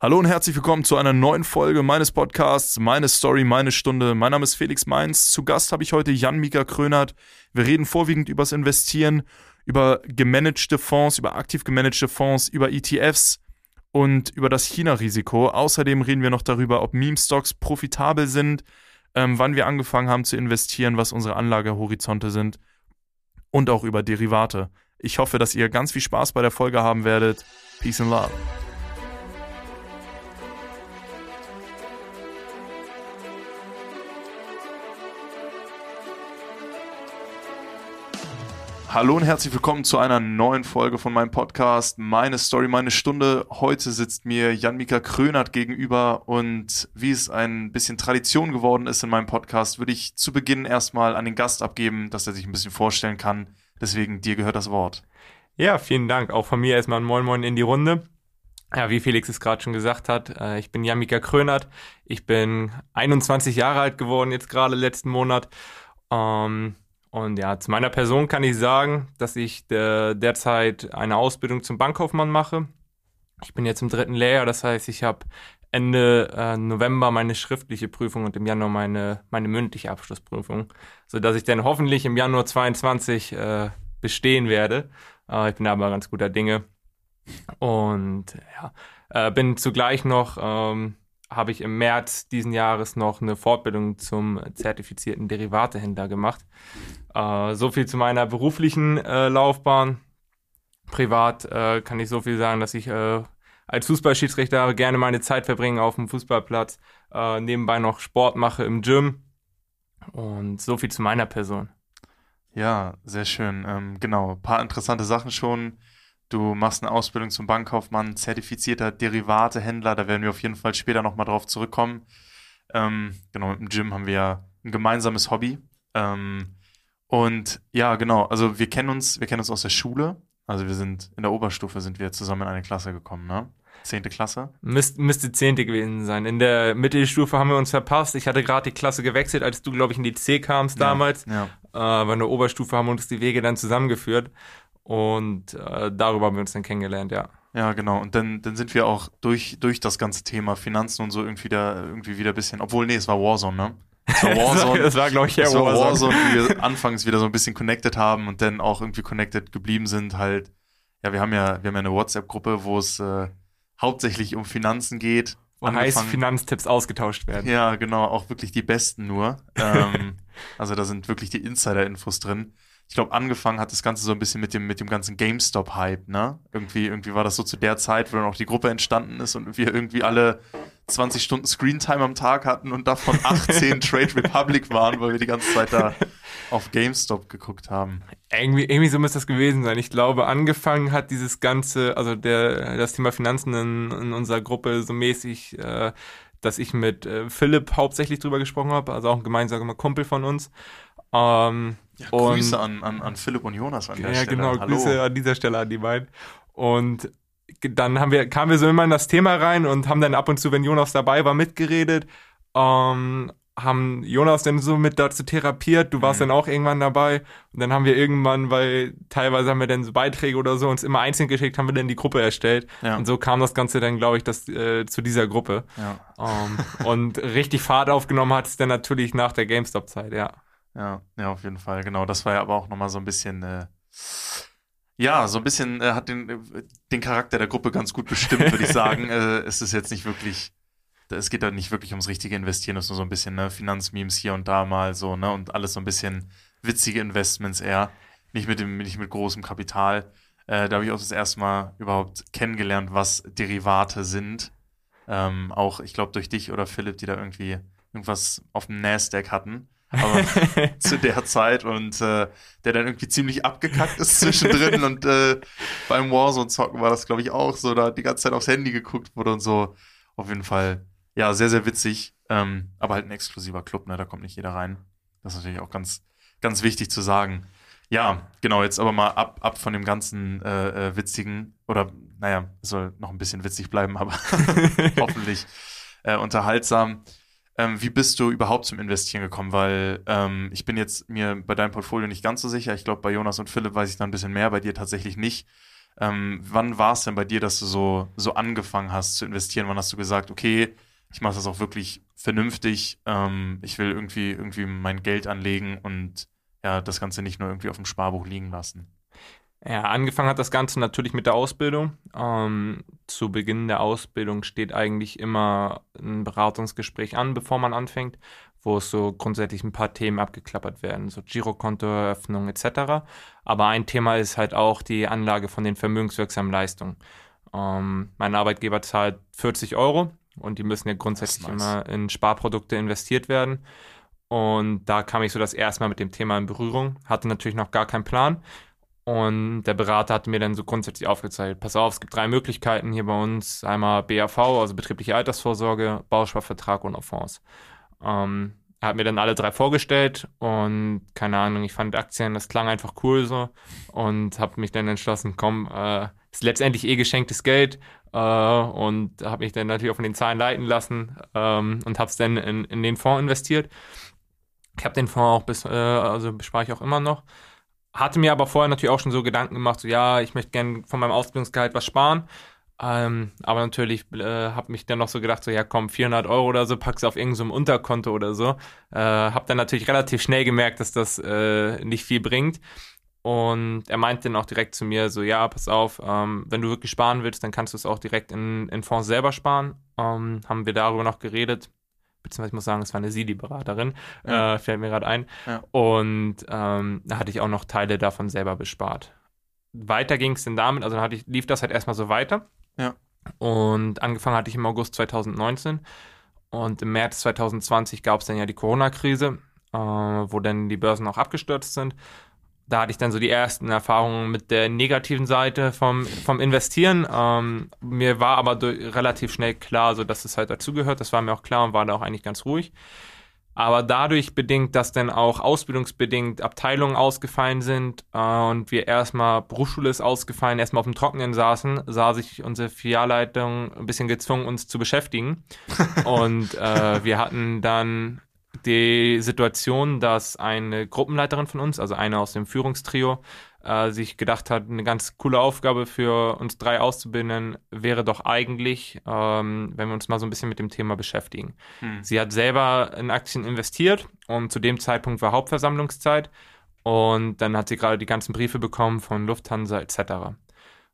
Hallo und herzlich willkommen zu einer neuen Folge meines Podcasts, meine Story, meine Stunde. Mein Name ist Felix Mainz. Zu Gast habe ich heute Jan Mika Krönert. Wir reden vorwiegend übers Investieren, über gemanagte Fonds, über aktiv gemanagte Fonds, über ETFs und über das China-Risiko. Außerdem reden wir noch darüber, ob Meme-Stocks profitabel sind, ähm, wann wir angefangen haben zu investieren, was unsere Anlagehorizonte sind und auch über Derivate. Ich hoffe, dass ihr ganz viel Spaß bei der Folge haben werdet. Peace and Love. Hallo und herzlich willkommen zu einer neuen Folge von meinem Podcast Meine Story, meine Stunde. Heute sitzt mir Jan-Mika Krönert gegenüber und wie es ein bisschen Tradition geworden ist in meinem Podcast, würde ich zu Beginn erstmal an den Gast abgeben, dass er sich ein bisschen vorstellen kann. Deswegen dir gehört das Wort. Ja, vielen Dank. Auch von mir erstmal ein Moin Moin in die Runde. Ja, wie Felix es gerade schon gesagt hat, äh, ich bin Jan-Mika Krönert. Ich bin 21 Jahre alt geworden, jetzt gerade letzten Monat. Ähm, und ja, zu meiner Person kann ich sagen, dass ich de derzeit eine Ausbildung zum Bankkaufmann mache. Ich bin jetzt im dritten Lehrjahr, das heißt, ich habe Ende äh, November meine schriftliche Prüfung und im Januar meine, meine mündliche Abschlussprüfung, sodass ich dann hoffentlich im Januar 22 äh, bestehen werde. Äh, ich bin aber ganz guter Dinge. Und ja, äh, bin zugleich noch ähm, habe ich im März diesen Jahres noch eine Fortbildung zum zertifizierten Derivatehändler gemacht. Äh, so viel zu meiner beruflichen äh, Laufbahn. Privat äh, kann ich so viel sagen, dass ich äh, als Fußballschiedsrichter gerne meine Zeit verbringe auf dem Fußballplatz, äh, nebenbei noch Sport mache im Gym. Und so viel zu meiner Person. Ja, sehr schön. Ähm, genau, ein paar interessante Sachen schon Du machst eine Ausbildung zum Bankkaufmann, zertifizierter Derivatehändler. Da werden wir auf jeden Fall später nochmal drauf zurückkommen. Ähm, genau, mit dem Gym haben wir ja ein gemeinsames Hobby. Ähm, und ja, genau, also wir kennen uns, wir kennen uns aus der Schule. Also wir sind in der Oberstufe sind wir zusammen in eine Klasse gekommen, ne? Zehnte Klasse? Müsst, müsste zehnte gewesen sein. In der Mittelstufe haben wir uns verpasst. Ich hatte gerade die Klasse gewechselt, als du, glaube ich, in die C kamst damals. Ja, ja. Aber in der Oberstufe haben wir uns die Wege dann zusammengeführt. Und äh, darüber haben wir uns dann kennengelernt, ja. Ja, genau. Und dann, dann sind wir auch durch, durch das ganze Thema Finanzen und so irgendwie, da, irgendwie wieder ein bisschen, obwohl, nee, es war Warzone, ne? Es war Warzone. das war, glaube ich, eher Warzone. Warzone, wie wir anfangs wieder so ein bisschen connected haben und dann auch irgendwie connected geblieben sind. Halt, ja, wir haben ja, wir haben ja eine WhatsApp-Gruppe, wo es äh, hauptsächlich um Finanzen geht. Wo heißt Finanztipps ausgetauscht werden. Ja, genau, auch wirklich die besten nur. ähm, also da sind wirklich die Insider-Infos drin ich glaube, angefangen hat das Ganze so ein bisschen mit dem, mit dem ganzen GameStop-Hype, ne? Irgendwie, irgendwie war das so zu der Zeit, wo dann auch die Gruppe entstanden ist und wir irgendwie alle 20 Stunden Screentime am Tag hatten und davon 18 Trade Republic waren, weil wir die ganze Zeit da auf GameStop geguckt haben. Irgendwie, irgendwie so müsste das gewesen sein. Ich glaube, angefangen hat dieses ganze, also der, das Thema Finanzen in, in unserer Gruppe so mäßig, äh, dass ich mit äh, Philipp hauptsächlich drüber gesprochen habe, also auch ein gemeinsamer Kumpel von uns. Ähm, ja, Grüße und, an, an, an Philipp und Jonas an der ja, Stelle. Ja, genau, Hallo. Grüße an dieser Stelle an die beiden. Und dann haben wir, kamen wir so immer in das Thema rein und haben dann ab und zu, wenn Jonas dabei war, mitgeredet. Ähm, haben Jonas dann so mit dazu therapiert, du warst mhm. dann auch irgendwann dabei und dann haben wir irgendwann, weil teilweise haben wir dann so Beiträge oder so uns immer einzeln geschickt, haben wir dann die Gruppe erstellt ja. und so kam das Ganze dann, glaube ich, das, äh, zu dieser Gruppe. Ja. Ähm, und richtig Fahrt aufgenommen hat es dann natürlich nach der GameStop-Zeit, ja. Ja, ja, auf jeden Fall, genau. Das war ja aber auch nochmal so ein bisschen, äh, ja, so ein bisschen äh, hat den, äh, den Charakter der Gruppe ganz gut bestimmt, würde ich sagen. äh, es ist jetzt nicht wirklich, es geht da nicht wirklich ums richtige Investieren, es ist nur so ein bisschen ne, Finanzmemes hier und da mal so, ne, und alles so ein bisschen witzige Investments eher. Nicht mit dem, nicht mit großem Kapital. Äh, da habe ich auch das erste Mal überhaupt kennengelernt, was Derivate sind. Ähm, auch, ich glaube, durch dich oder Philipp, die da irgendwie irgendwas auf dem Nasdaq hatten aber zu der Zeit und äh, der dann irgendwie ziemlich abgekackt ist zwischendrin und äh, beim Warzone-Zocken war das, glaube ich, auch so, da hat die ganze Zeit aufs Handy geguckt wurde und so. Auf jeden Fall, ja, sehr, sehr witzig, ähm, aber halt ein exklusiver Club, ne, da kommt nicht jeder rein. Das ist natürlich auch ganz, ganz wichtig zu sagen. Ja, genau, jetzt aber mal ab, ab von dem ganzen äh, äh, witzigen, oder naja, soll noch ein bisschen witzig bleiben, aber hoffentlich äh, unterhaltsam. Ähm, wie bist du überhaupt zum Investieren gekommen? Weil ähm, ich bin jetzt mir bei deinem Portfolio nicht ganz so sicher. Ich glaube, bei Jonas und Philipp weiß ich da ein bisschen mehr, bei dir tatsächlich nicht. Ähm, wann war es denn bei dir, dass du so, so angefangen hast zu investieren? Wann hast du gesagt, okay, ich mache das auch wirklich vernünftig, ähm, ich will irgendwie, irgendwie mein Geld anlegen und ja, das Ganze nicht nur irgendwie auf dem Sparbuch liegen lassen? Ja, angefangen hat das Ganze natürlich mit der Ausbildung. Ähm, zu Beginn der Ausbildung steht eigentlich immer ein Beratungsgespräch an, bevor man anfängt, wo es so grundsätzlich ein paar Themen abgeklappert werden, so Girokontoeröffnung etc. Aber ein Thema ist halt auch die Anlage von den vermögenswirksamen Leistungen. Ähm, mein Arbeitgeber zahlt 40 Euro und die müssen ja grundsätzlich nice. immer in Sparprodukte investiert werden. Und da kam ich so das erste Mal mit dem Thema in Berührung, hatte natürlich noch gar keinen Plan und der Berater hat mir dann so grundsätzlich aufgezeigt, pass auf, es gibt drei Möglichkeiten hier bei uns. Einmal BAV, also betriebliche Altersvorsorge, Bausparvertrag und Fonds. Ähm, er hat mir dann alle drei vorgestellt und keine Ahnung, ich fand Aktien, das klang einfach cool so und habe mich dann entschlossen, komm, äh, ist letztendlich eh geschenktes Geld äh, und habe mich dann natürlich auch von den Zahlen leiten lassen ähm, und habe es dann in, in den Fonds investiert. Ich habe den Fonds auch bis, äh, also bespare ich auch immer noch hatte mir aber vorher natürlich auch schon so Gedanken gemacht, so ja, ich möchte gerne von meinem Ausbildungsgehalt was sparen. Ähm, aber natürlich äh, habe mich dann noch so gedacht, so ja komm, 400 Euro oder so, pack's auf irgendeinem so Unterkonto oder so. Äh, habe dann natürlich relativ schnell gemerkt, dass das äh, nicht viel bringt. Und er meinte dann auch direkt zu mir so, ja, pass auf, ähm, wenn du wirklich sparen willst, dann kannst du es auch direkt in, in Fonds selber sparen. Ähm, haben wir darüber noch geredet beziehungsweise ich muss sagen, es war eine sie, die Beraterin, ja. äh, fällt mir gerade ein. Ja. Und ähm, da hatte ich auch noch Teile davon selber bespart. Weiter ging es denn damit, also dann ich, lief das halt erstmal so weiter. Ja. Und angefangen hatte ich im August 2019. Und im März 2020 gab es dann ja die Corona-Krise, äh, wo dann die Börsen auch abgestürzt sind da hatte ich dann so die ersten Erfahrungen mit der negativen Seite vom, vom Investieren. Ähm, mir war aber relativ schnell klar, so dass es halt dazugehört. Das war mir auch klar und war da auch eigentlich ganz ruhig. Aber dadurch bedingt, dass dann auch ausbildungsbedingt Abteilungen ausgefallen sind äh, und wir erstmal Berufsschule ist ausgefallen, erstmal auf dem Trockenen saßen, sah sich unsere Filialleitung ein bisschen gezwungen, uns zu beschäftigen. und äh, wir hatten dann die Situation, dass eine Gruppenleiterin von uns, also eine aus dem Führungstrio, äh, sich gedacht hat, eine ganz coole Aufgabe für uns drei Auszubildenden wäre doch eigentlich, ähm, wenn wir uns mal so ein bisschen mit dem Thema beschäftigen. Hm. Sie hat selber in Aktien investiert und zu dem Zeitpunkt war Hauptversammlungszeit und dann hat sie gerade die ganzen Briefe bekommen von Lufthansa etc.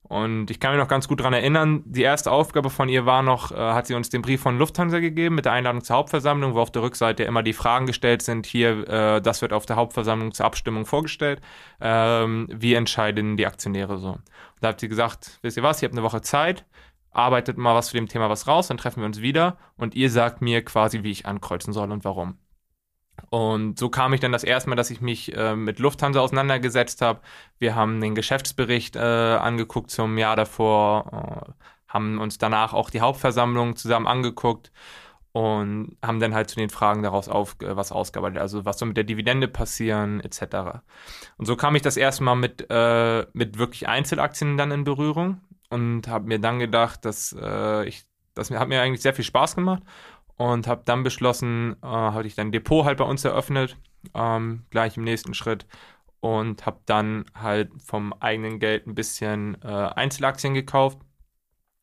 Und ich kann mich noch ganz gut daran erinnern, die erste Aufgabe von ihr war noch, äh, hat sie uns den Brief von Lufthansa gegeben mit der Einladung zur Hauptversammlung, wo auf der Rückseite immer die Fragen gestellt sind, hier, äh, das wird auf der Hauptversammlung zur Abstimmung vorgestellt, ähm, wie entscheiden die Aktionäre so. Und da hat sie gesagt, wisst ihr was, ihr habt eine Woche Zeit, arbeitet mal was zu dem Thema was raus, dann treffen wir uns wieder und ihr sagt mir quasi, wie ich ankreuzen soll und warum. Und so kam ich dann das erste Mal, dass ich mich äh, mit Lufthansa auseinandergesetzt habe. Wir haben den Geschäftsbericht äh, angeguckt zum Jahr davor, äh, haben uns danach auch die Hauptversammlung zusammen angeguckt und haben dann halt zu den Fragen daraus auf, äh, was ausgearbeitet, also was soll mit der Dividende passieren, etc. Und so kam ich das erste Mal mit, äh, mit wirklich Einzelaktien dann in Berührung und habe mir dann gedacht, dass äh, ich, das hat mir eigentlich sehr viel Spaß gemacht und habe dann beschlossen, äh, hatte ich dann Depot halt bei uns eröffnet, ähm, gleich im nächsten Schritt und habe dann halt vom eigenen Geld ein bisschen äh, Einzelaktien gekauft.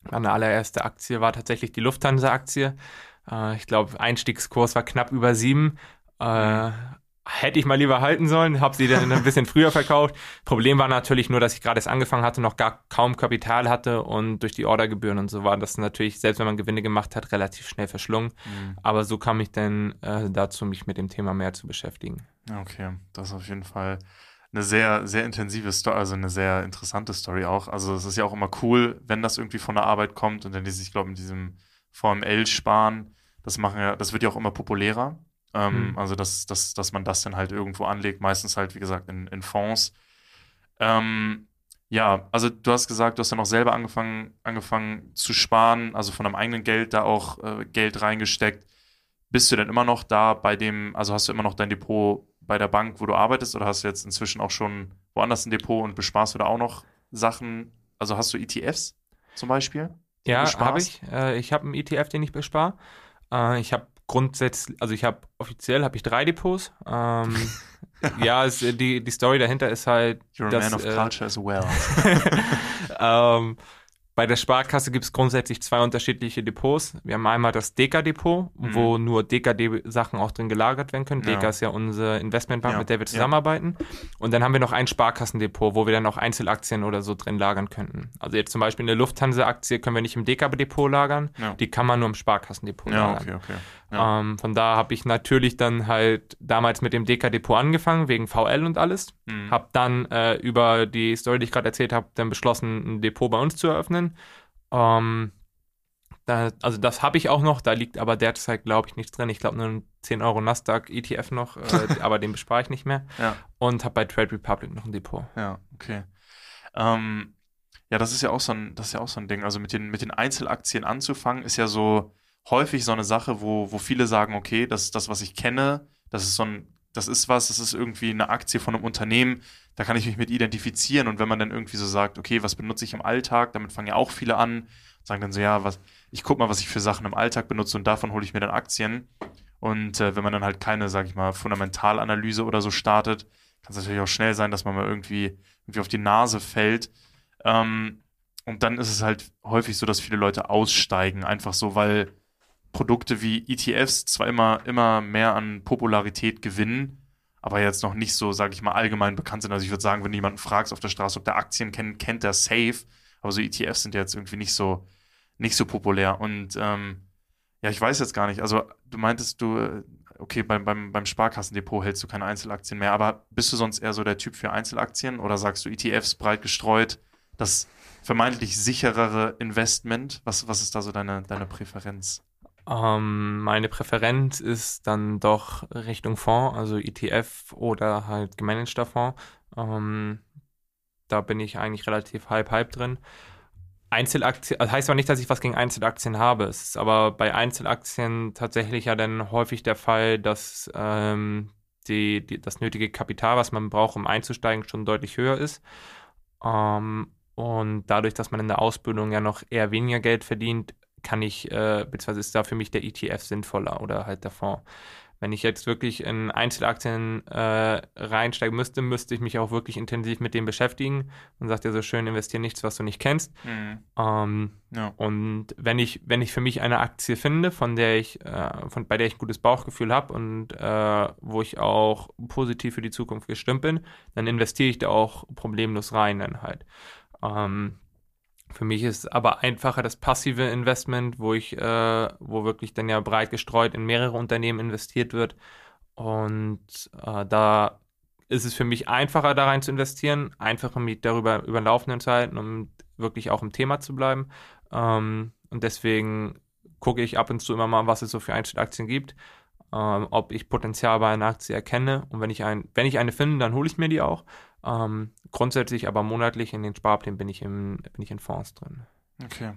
Meine allererste Aktie war tatsächlich die Lufthansa-Aktie. Äh, ich glaube, Einstiegskurs war knapp über sieben. Äh, hätte ich mal lieber halten sollen, habe sie dann ein bisschen früher verkauft. Problem war natürlich nur, dass ich gerade erst angefangen hatte, noch gar kaum Kapital hatte und durch die Ordergebühren und so war das natürlich, selbst wenn man Gewinne gemacht hat, relativ schnell verschlungen. Mhm. Aber so kam ich dann äh, dazu, mich mit dem Thema mehr zu beschäftigen. Okay, das ist auf jeden Fall eine sehr, sehr intensive Story, also eine sehr interessante Story auch. Also es ist ja auch immer cool, wenn das irgendwie von der Arbeit kommt und dann die sich, glaube ich, in diesem VML sparen. Das machen ja, das wird ja auch immer populärer. Ähm, mhm. Also, dass, dass, dass man das dann halt irgendwo anlegt, meistens halt, wie gesagt, in, in Fonds. Ähm, ja, also du hast gesagt, du hast dann auch selber angefangen, angefangen zu sparen, also von deinem eigenen Geld da auch äh, Geld reingesteckt. Bist du denn immer noch da bei dem, also hast du immer noch dein Depot bei der Bank, wo du arbeitest, oder hast du jetzt inzwischen auch schon woanders ein Depot und besparst du da auch noch Sachen? Also hast du ETFs zum Beispiel? Ja, habe ich. Äh, ich habe einen ETF, den ich bespare. Äh, ich habe grundsätzlich, also ich habe offiziell habe ich drei Depots. Ähm, ja, es, die, die Story dahinter ist halt. You're a dass, man of äh, culture as well. ähm, bei der Sparkasse gibt es grundsätzlich zwei unterschiedliche Depots. Wir haben einmal das Deka-Depot, Mhm. wo nur Deka-Sachen auch drin gelagert werden können. Ja. Deka ist ja unsere Investmentbank, Ja, mit der wir ja. zusammenarbeiten. Und dann haben wir noch ein Sparkassendepot, wo wir dann auch Einzelaktien oder so drin lagern könnten. Also jetzt zum Beispiel eine Lufthansa-Aktie können wir nicht im Deka-Depot lagern, Ja. die kann man nur im Sparkassendepot Ja, lagern. okay, okay. Ja. Ähm, von da habe ich natürlich dann halt damals mit dem Deka-Depot angefangen, wegen VL und alles. Mhm. Habe dann äh, über die Story, die ich gerade erzählt habe, dann beschlossen, ein Depot bei uns zu eröffnen. Ähm, da, also das habe ich auch noch, da liegt aber derzeit, glaube ich, nichts drin. Ich glaube nur ein 10 Euro Nasdaq ETF noch, äh, aber den bespare ich nicht mehr. Ja. Und habe bei Trade Republic noch ein Depot. Ja, okay. Ähm, ja, das ist ja auch so ein, das ist ja auch so ein Ding. Also mit den, mit den Einzelaktien anzufangen, ist ja so häufig so eine Sache, wo, wo viele sagen, okay, das ist das, was ich kenne, das ist so ein, das ist was, das ist irgendwie eine Aktie von einem Unternehmen, da kann ich mich mit identifizieren. Und wenn man dann irgendwie so sagt, okay, was benutze ich im Alltag, damit fangen ja auch viele an, sagen dann so, ja, was, ich guck mal, was ich für Sachen im Alltag benutze und davon hole ich mir dann Aktien. Und äh, wenn man dann halt keine, sag ich mal, Fundamentalanalyse oder so startet, kann es natürlich auch schnell sein, dass man mal irgendwie, irgendwie auf die Nase fällt. Ähm, und dann ist es halt häufig so, dass viele Leute aussteigen, einfach so, weil Produkte wie ETFs zwar immer, immer mehr an Popularität gewinnen, aber jetzt noch nicht so, sage ich mal, allgemein bekannt sind. Also ich würde sagen, wenn du jemanden fragst auf der Straße, ob der Aktien kennt, kennt der safe. Aber so ETFs sind ja jetzt irgendwie nicht so, nicht so populär. Und ähm, ja, ich weiß jetzt gar nicht. Also du meintest du, okay, beim, beim, beim Sparkassendepot hältst du keine Einzelaktien mehr, aber bist du sonst eher so der Typ für Einzelaktien oder sagst du ETFs breit gestreut, das vermeintlich sicherere Investment? Was, was ist da so deine, deine Präferenz? Ähm, meine Präferenz ist dann doch Richtung Fonds, also ETF oder halt gemanagter Fonds. Ähm, da bin ich eigentlich relativ halb-halb drin. Einzelaktien, das heißt aber nicht, dass ich was gegen Einzelaktien habe. Es ist aber bei Einzelaktien tatsächlich ja dann häufig der Fall, dass ähm, die, die, das nötige Kapital, was man braucht, um einzusteigen, schon deutlich höher ist. Ähm, und dadurch, dass man in der Ausbildung ja noch eher weniger Geld verdient, kann ich, äh, beziehungsweise ist da für mich der ETF sinnvoller oder halt der Fonds. Wenn ich jetzt wirklich in Einzelaktien äh, reinsteigen müsste, müsste ich mich auch wirklich intensiv mit dem beschäftigen. Man sagt ja so schön, investiere nichts, was du nicht kennst. Mhm. Ähm, Ja. und wenn ich, wenn ich für mich eine Aktie finde, von der ich, äh, von, bei der ich ein gutes Bauchgefühl habe und äh, wo ich auch positiv für die Zukunft gestimmt bin, dann investiere ich da auch problemlos rein dann halt. Ähm, für mich ist aber einfacher das passive Investment, wo ich, äh, wo wirklich dann ja breit gestreut in mehrere Unternehmen investiert wird. Und äh, da ist es für mich einfacher, da rein zu investieren, einfacher mich darüber über den Laufenden zu halten, um wirklich auch im Thema zu bleiben. Ähm, und deswegen gucke ich ab und zu immer mal, was es so für Einzelaktien gibt, ähm, ob ich Potenzial bei einer Aktie erkenne. Und wenn ich, ein, wenn ich eine finde, dann hole ich mir die auch. Ähm, grundsätzlich aber monatlich in den Sparplänen bin ich, im, bin ich in Fonds drin. Okay.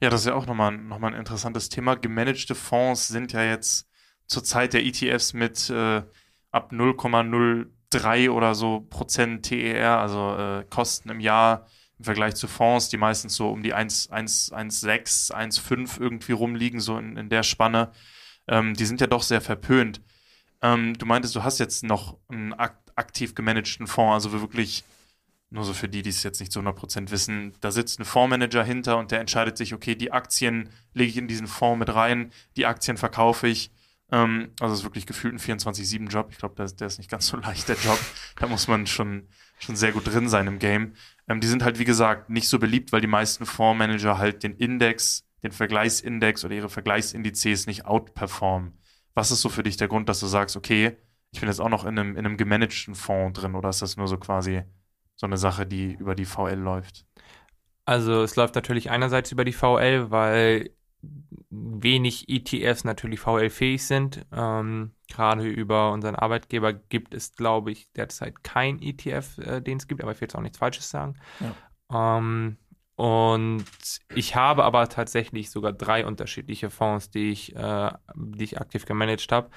Ja, das ist ja auch nochmal, noch ein interessantes Thema. Gemanagte Fonds sind ja jetzt zur Zeit der ETFs mit äh, ab 0,03 oder so Prozent TER, also äh, Kosten im Jahr im Vergleich zu Fonds, die meistens so um die 1, 1, 1,6, 1,5 irgendwie rumliegen, so in, in der Spanne. Ähm, die sind ja doch sehr verpönt. Ähm, du meintest, du hast jetzt noch einen ak aktiv gemanagten Fonds, also wirklich nur so für die, die es jetzt nicht zu 100% wissen, da sitzt ein Fondsmanager hinter und der entscheidet sich, okay, die Aktien lege ich in diesen Fonds mit rein, die Aktien verkaufe ich. Ähm, also es ist wirklich gefühlt ein 24-7-Job. Ich glaube, der, der ist nicht ganz so leicht, der Job. Da muss man schon, schon sehr gut drin sein im Game. Ähm, die sind halt, wie gesagt, nicht so beliebt, weil die meisten Fondsmanager halt den Index, den Vergleichsindex oder ihre Vergleichsindizes nicht outperformen. Was ist so für dich der Grund, dass du sagst, okay, ich bin jetzt auch noch in einem, in einem gemanagten Fonds drin oder ist das nur so quasi so eine Sache, die über die VL läuft? Also es läuft natürlich einerseits über die VL, weil wenig ETFs natürlich VL-fähig sind. Ähm, gerade über unseren Arbeitgeber gibt es, glaube ich, derzeit kein ETF, äh, den es gibt, aber ich will jetzt auch nichts Falsches sagen. Ähm, und ich habe aber tatsächlich sogar drei unterschiedliche Fonds, die ich, äh, die ich aktiv gemanagt habe,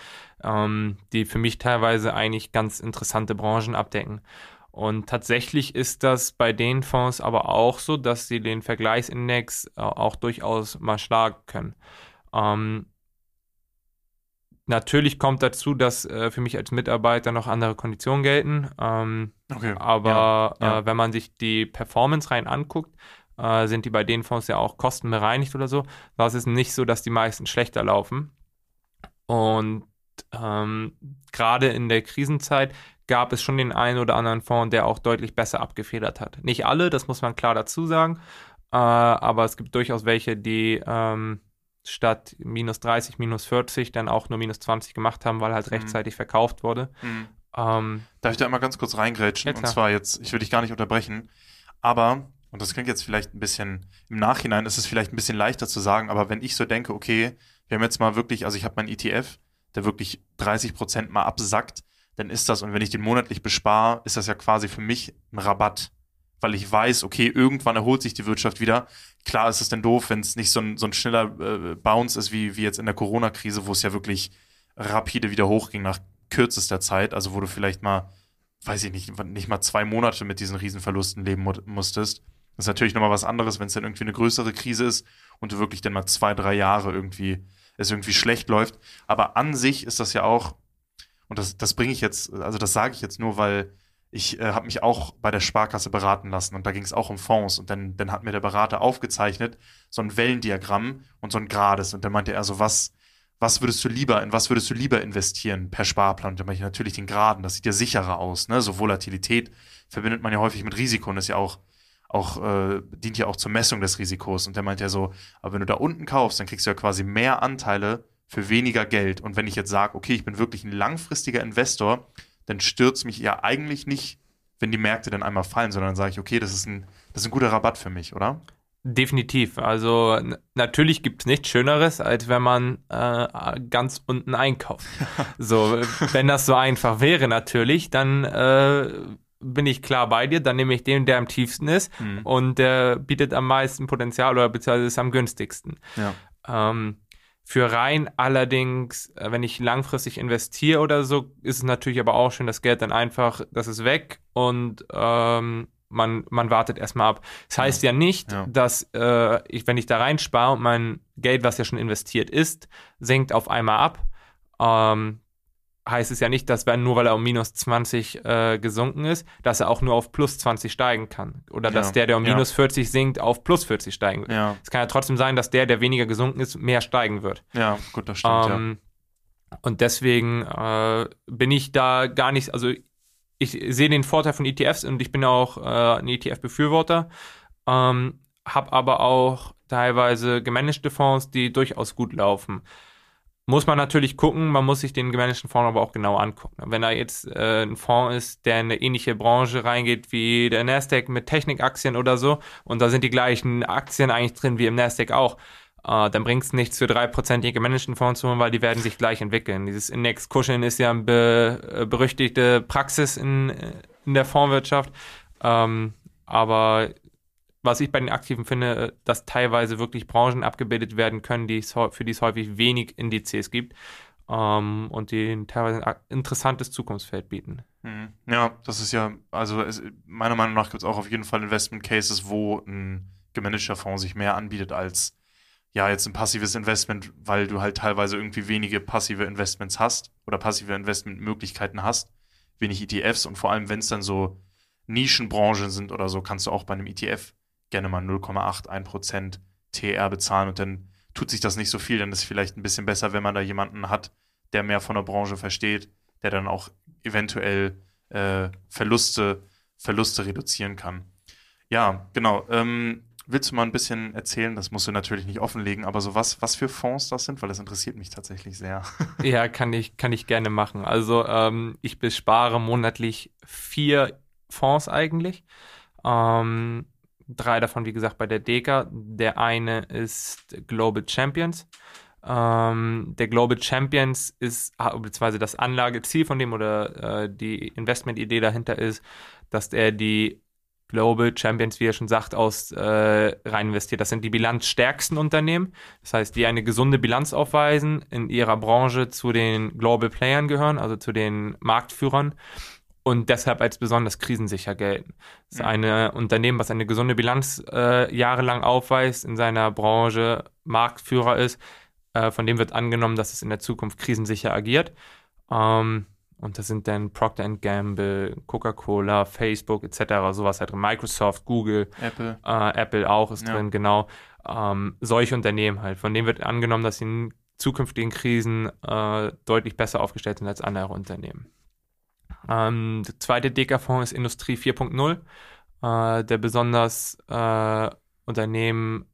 ähm, die für mich teilweise eigentlich ganz interessante Branchen abdecken. Und tatsächlich ist das bei den Fonds aber auch so, dass sie den Vergleichsindex äh, auch durchaus mal schlagen können. Ähm, Natürlich kommt dazu, dass äh, für mich als Mitarbeiter noch andere Konditionen gelten. Ähm, okay. Aber ja, ja. Äh, wenn man sich die Performance rein anguckt, äh, sind die bei den Fonds ja auch kostenbereinigt oder so. Da ist es nicht so, dass die meisten schlechter laufen. Und ähm, gerade in der Krisenzeit gab es schon den einen oder anderen Fonds, der auch deutlich besser abgefedert hat. Nicht alle, das muss man klar dazu sagen, äh, aber es gibt durchaus welche, die ähm, statt minus 30, minus 40 dann auch nur minus 20 gemacht haben, weil halt mhm. rechtzeitig verkauft wurde. Mhm. Ähm, Darf ich da einmal ganz kurz reingrätschen? und zwar jetzt, ich will dich gar nicht unterbrechen, aber, und das klingt jetzt vielleicht ein bisschen, im Nachhinein ist es vielleicht ein bisschen leichter zu sagen, aber wenn ich so denke, okay, wir haben jetzt mal wirklich, also ich habe meinen ETF, der wirklich 30 Prozent mal absackt, dann ist das, und wenn ich den monatlich bespare, ist das ja quasi für mich ein Rabatt, weil ich weiß, okay, irgendwann erholt sich die Wirtschaft wieder. Klar ist es denn doof, wenn es nicht so ein, so ein schneller äh, Bounce ist, wie, wie jetzt in der Corona-Krise, wo es ja wirklich rapide wieder hochging nach kürzester Zeit, also wo du vielleicht mal, weiß ich nicht, nicht mal zwei Monate mit diesen Riesenverlusten leben mu musstest. Das ist natürlich nochmal was anderes, wenn es dann irgendwie eine größere Krise ist und du wirklich dann mal zwei, drei Jahre irgendwie, es irgendwie schlecht läuft. Aber an sich ist das ja auch und das, das bringe ich jetzt, also das sage ich jetzt nur, weil ich äh, habe mich auch bei der Sparkasse beraten lassen und da ging es auch um Fonds und dann, dann hat mir der Berater aufgezeichnet, so ein Wellendiagramm und so ein Grades und dann meinte er so, was, was würdest du lieber, in was würdest du lieber investieren per Sparplan? Und dann meinte ich natürlich den Graden, das sieht ja sicherer aus, ne? So Volatilität verbindet man ja häufig mit Risiko und ist ja auch, auch, äh, dient ja auch zur Messung des Risikos. Und der meinte ja so, aber wenn du da unten kaufst, dann kriegst du ja quasi mehr Anteile für weniger Geld. Und wenn ich jetzt sage, okay, ich bin wirklich ein langfristiger Investor, dann stürzt mich ja eigentlich nicht, wenn die Märkte dann einmal fallen, sondern dann sage ich, okay, das ist ein, das ist ein guter Rabatt für mich, oder? Definitiv. Also natürlich gibt es nichts Schöneres, als wenn man äh, ganz unten einkauft. so, wenn das so einfach wäre natürlich, dann äh, bin ich klar bei dir. Dann nehme ich den, der am tiefsten ist mhm. und der bietet am meisten Potenzial oder beziehungsweise ist am günstigsten. Ja. Ähm, für rein allerdings, äh, wenn ich langfristig investiere oder so, ist es natürlich aber auch schön, das Geld dann einfach, das ist weg und ähm, man, man wartet erstmal ab. Das heißt ja, ja nicht, ja. dass äh, ich, wenn ich da reinspare und mein Geld, was ja schon investiert ist, sinkt auf einmal ab. Ähm, heißt es ja nicht, dass wenn nur weil er um minus 20 äh, gesunken ist, dass er auch nur auf plus 20 steigen kann. Oder dass der, der um minus ja. 40 sinkt, auf plus 40 steigen wird. Ja. Es kann ja trotzdem sein, dass der, der weniger gesunken ist, mehr steigen wird. Ja, gut, das stimmt. Ähm, ja. Und deswegen äh, bin ich da gar nicht, also ich sehe den Vorteil von ETFs und ich bin auch äh, ein ETF-Befürworter, ähm, habe aber auch teilweise gemanagte Fonds, die durchaus gut laufen. Muss man natürlich gucken, man muss sich den gemanagten Fonds aber auch genau angucken. Wenn da jetzt äh, ein Fonds ist, der in eine ähnliche Branche reingeht wie der Nasdaq mit Technikaktien oder so, und da sind die gleichen Aktien eigentlich drin wie im Nasdaq auch, äh, dann bringt es nichts für dreiprozentige gemanagten Fonds zu holen, weil die werden sich gleich entwickeln. Dieses Index-Kuscheln ist ja eine be äh, berüchtigte Praxis in, in der Fondswirtschaft. Ähm, aber was ich bei den Aktiven finde, äh, dass teilweise wirklich Branchen abgebildet werden können, die für die es häufig wenig Indizes gibt ähm, und die teilweise ein interessantes Zukunftsfeld bieten. Mhm. Ja, das ist ja, also es, meiner Meinung nach gibt es auch auf jeden Fall Investment Cases, wo ein gemanagter Fonds sich mehr anbietet als ja, jetzt ein passives Investment, weil du halt teilweise irgendwie wenige passive Investments hast oder passive Investmentmöglichkeiten hast, wenig ETFs und vor allem, wenn es dann so Nischenbranchen sind oder so, kannst du auch bei einem ETF gerne mal 0,81% TR bezahlen und dann tut sich das nicht so viel, dann ist es vielleicht ein bisschen besser, wenn man da jemanden hat, der mehr von der Branche versteht, der dann auch eventuell äh, Verluste, Verluste reduzieren kann. Ja, genau. Ähm, willst du mal ein bisschen erzählen? Das musst du natürlich nicht offenlegen, aber so was, was für Fonds das sind, weil das interessiert mich tatsächlich sehr. ja, kann ich, kann ich gerne machen. Also ähm, ich bespare monatlich vier Fonds eigentlich. Ähm, Drei davon, wie gesagt, bei der Deka. Der eine ist Global Champions. Ähm, der Global Champions ist, beziehungsweise das Anlageziel von dem oder äh, die Investmentidee dahinter ist, dass er die Global Champions, wie er schon sagt, aus äh, rein investiert. Das sind die bilanzstärksten Unternehmen. Das heißt, die eine gesunde Bilanz aufweisen, in ihrer Branche zu den Global Playern gehören, also zu den Marktführern und deshalb als besonders krisensicher gelten. Das ist ein Unternehmen, was eine gesunde Bilanz äh, jahrelang aufweist, in seiner Branche Marktführer ist, äh, von dem wird angenommen, dass es in der Zukunft krisensicher agiert. Ähm, und das sind dann Procter Gamble, Coca-Cola, Facebook etc., sowas halt drin. Microsoft, Google, Apple. Äh, Apple auch ist Ja. drin, genau. Ähm, solche Unternehmen halt. Von denen wird angenommen, dass sie in zukünftigen Krisen äh, deutlich besser aufgestellt sind als andere Unternehmen. Ähm, der zweite Deka-Fonds ist Industrie 4.0, äh, der besonders äh, Unternehmen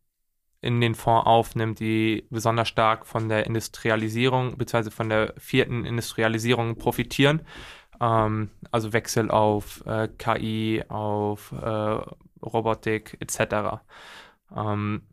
in den Fonds aufnimmt, die besonders stark von der Industrialisierung bzw. von der vierten Industrialisierung profitieren. Ähm, also Wechsel auf äh, KI, auf äh, Robotik etc. Ähm,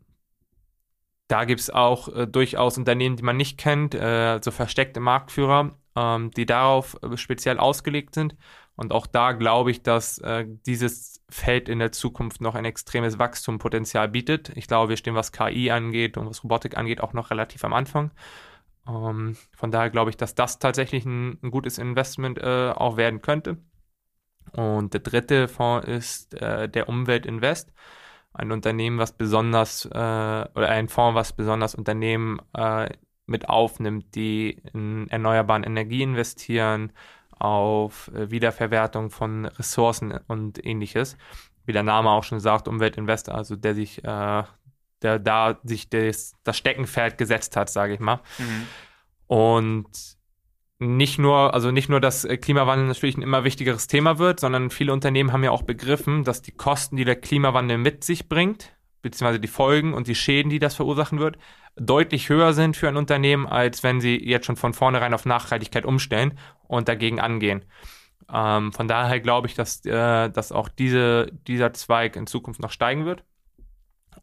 da gibt es auch äh, durchaus Unternehmen, die man nicht kennt, äh, also versteckte Marktführer, ähm, die darauf äh, speziell ausgelegt sind. Und auch da glaube ich, dass äh, dieses Feld in der Zukunft noch ein extremes Wachstumspotenzial bietet. Ich glaube, wir stehen, was KI angeht und was Robotik angeht, auch noch relativ am Anfang. Ähm, von daher glaube ich, dass das tatsächlich ein, ein gutes Investment äh, auch werden könnte. Und der dritte Fonds ist äh, der Umweltinvest. Ein Unternehmen, was besonders, äh, oder ein Fonds, was besonders Unternehmen äh, mit aufnimmt, die in erneuerbaren Energie investieren, auf äh, Wiederverwertung von Ressourcen und ähnliches. Wie der Name auch schon sagt, Umweltinvest, also der sich, äh, der da sich das, das Steckenpferd gesetzt hat, sage ich mal. Mhm. Und nicht nur, also nicht nur, dass äh, Klimawandel natürlich ein immer wichtigeres Thema wird, sondern viele Unternehmen haben ja auch begriffen, dass die Kosten, die der Klimawandel mit sich bringt, beziehungsweise die Folgen und die Schäden, die das verursachen wird, deutlich höher sind für ein Unternehmen, als wenn sie jetzt schon von vornherein auf Nachhaltigkeit umstellen und dagegen angehen. Ähm, von daher glaube ich, dass, äh, dass auch diese, dieser Zweig in Zukunft noch steigen wird.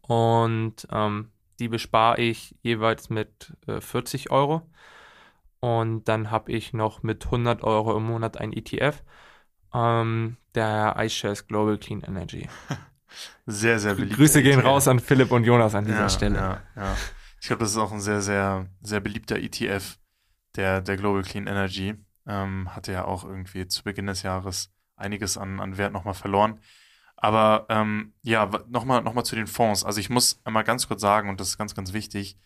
Und ähm, die bespare ich jeweils mit äh, 40 Euro. Und dann habe ich noch mit 100 Euro im Monat ein ETF, ähm, der iShares Global Clean Energy. Sehr, sehr beliebt. Grüße gehen raus an Philipp und Jonas an dieser ja, Stelle. Ja, ja. Ich glaube, das ist auch ein sehr, sehr, sehr beliebter ETF, der, der Global Clean Energy. Ähm, hatte ja auch irgendwie zu Beginn des Jahres einiges an, an Wert nochmal verloren. Aber ähm, ja, nochmal noch mal zu den Fonds. Also ich muss einmal ganz kurz sagen, und das ist ganz, ganz wichtig,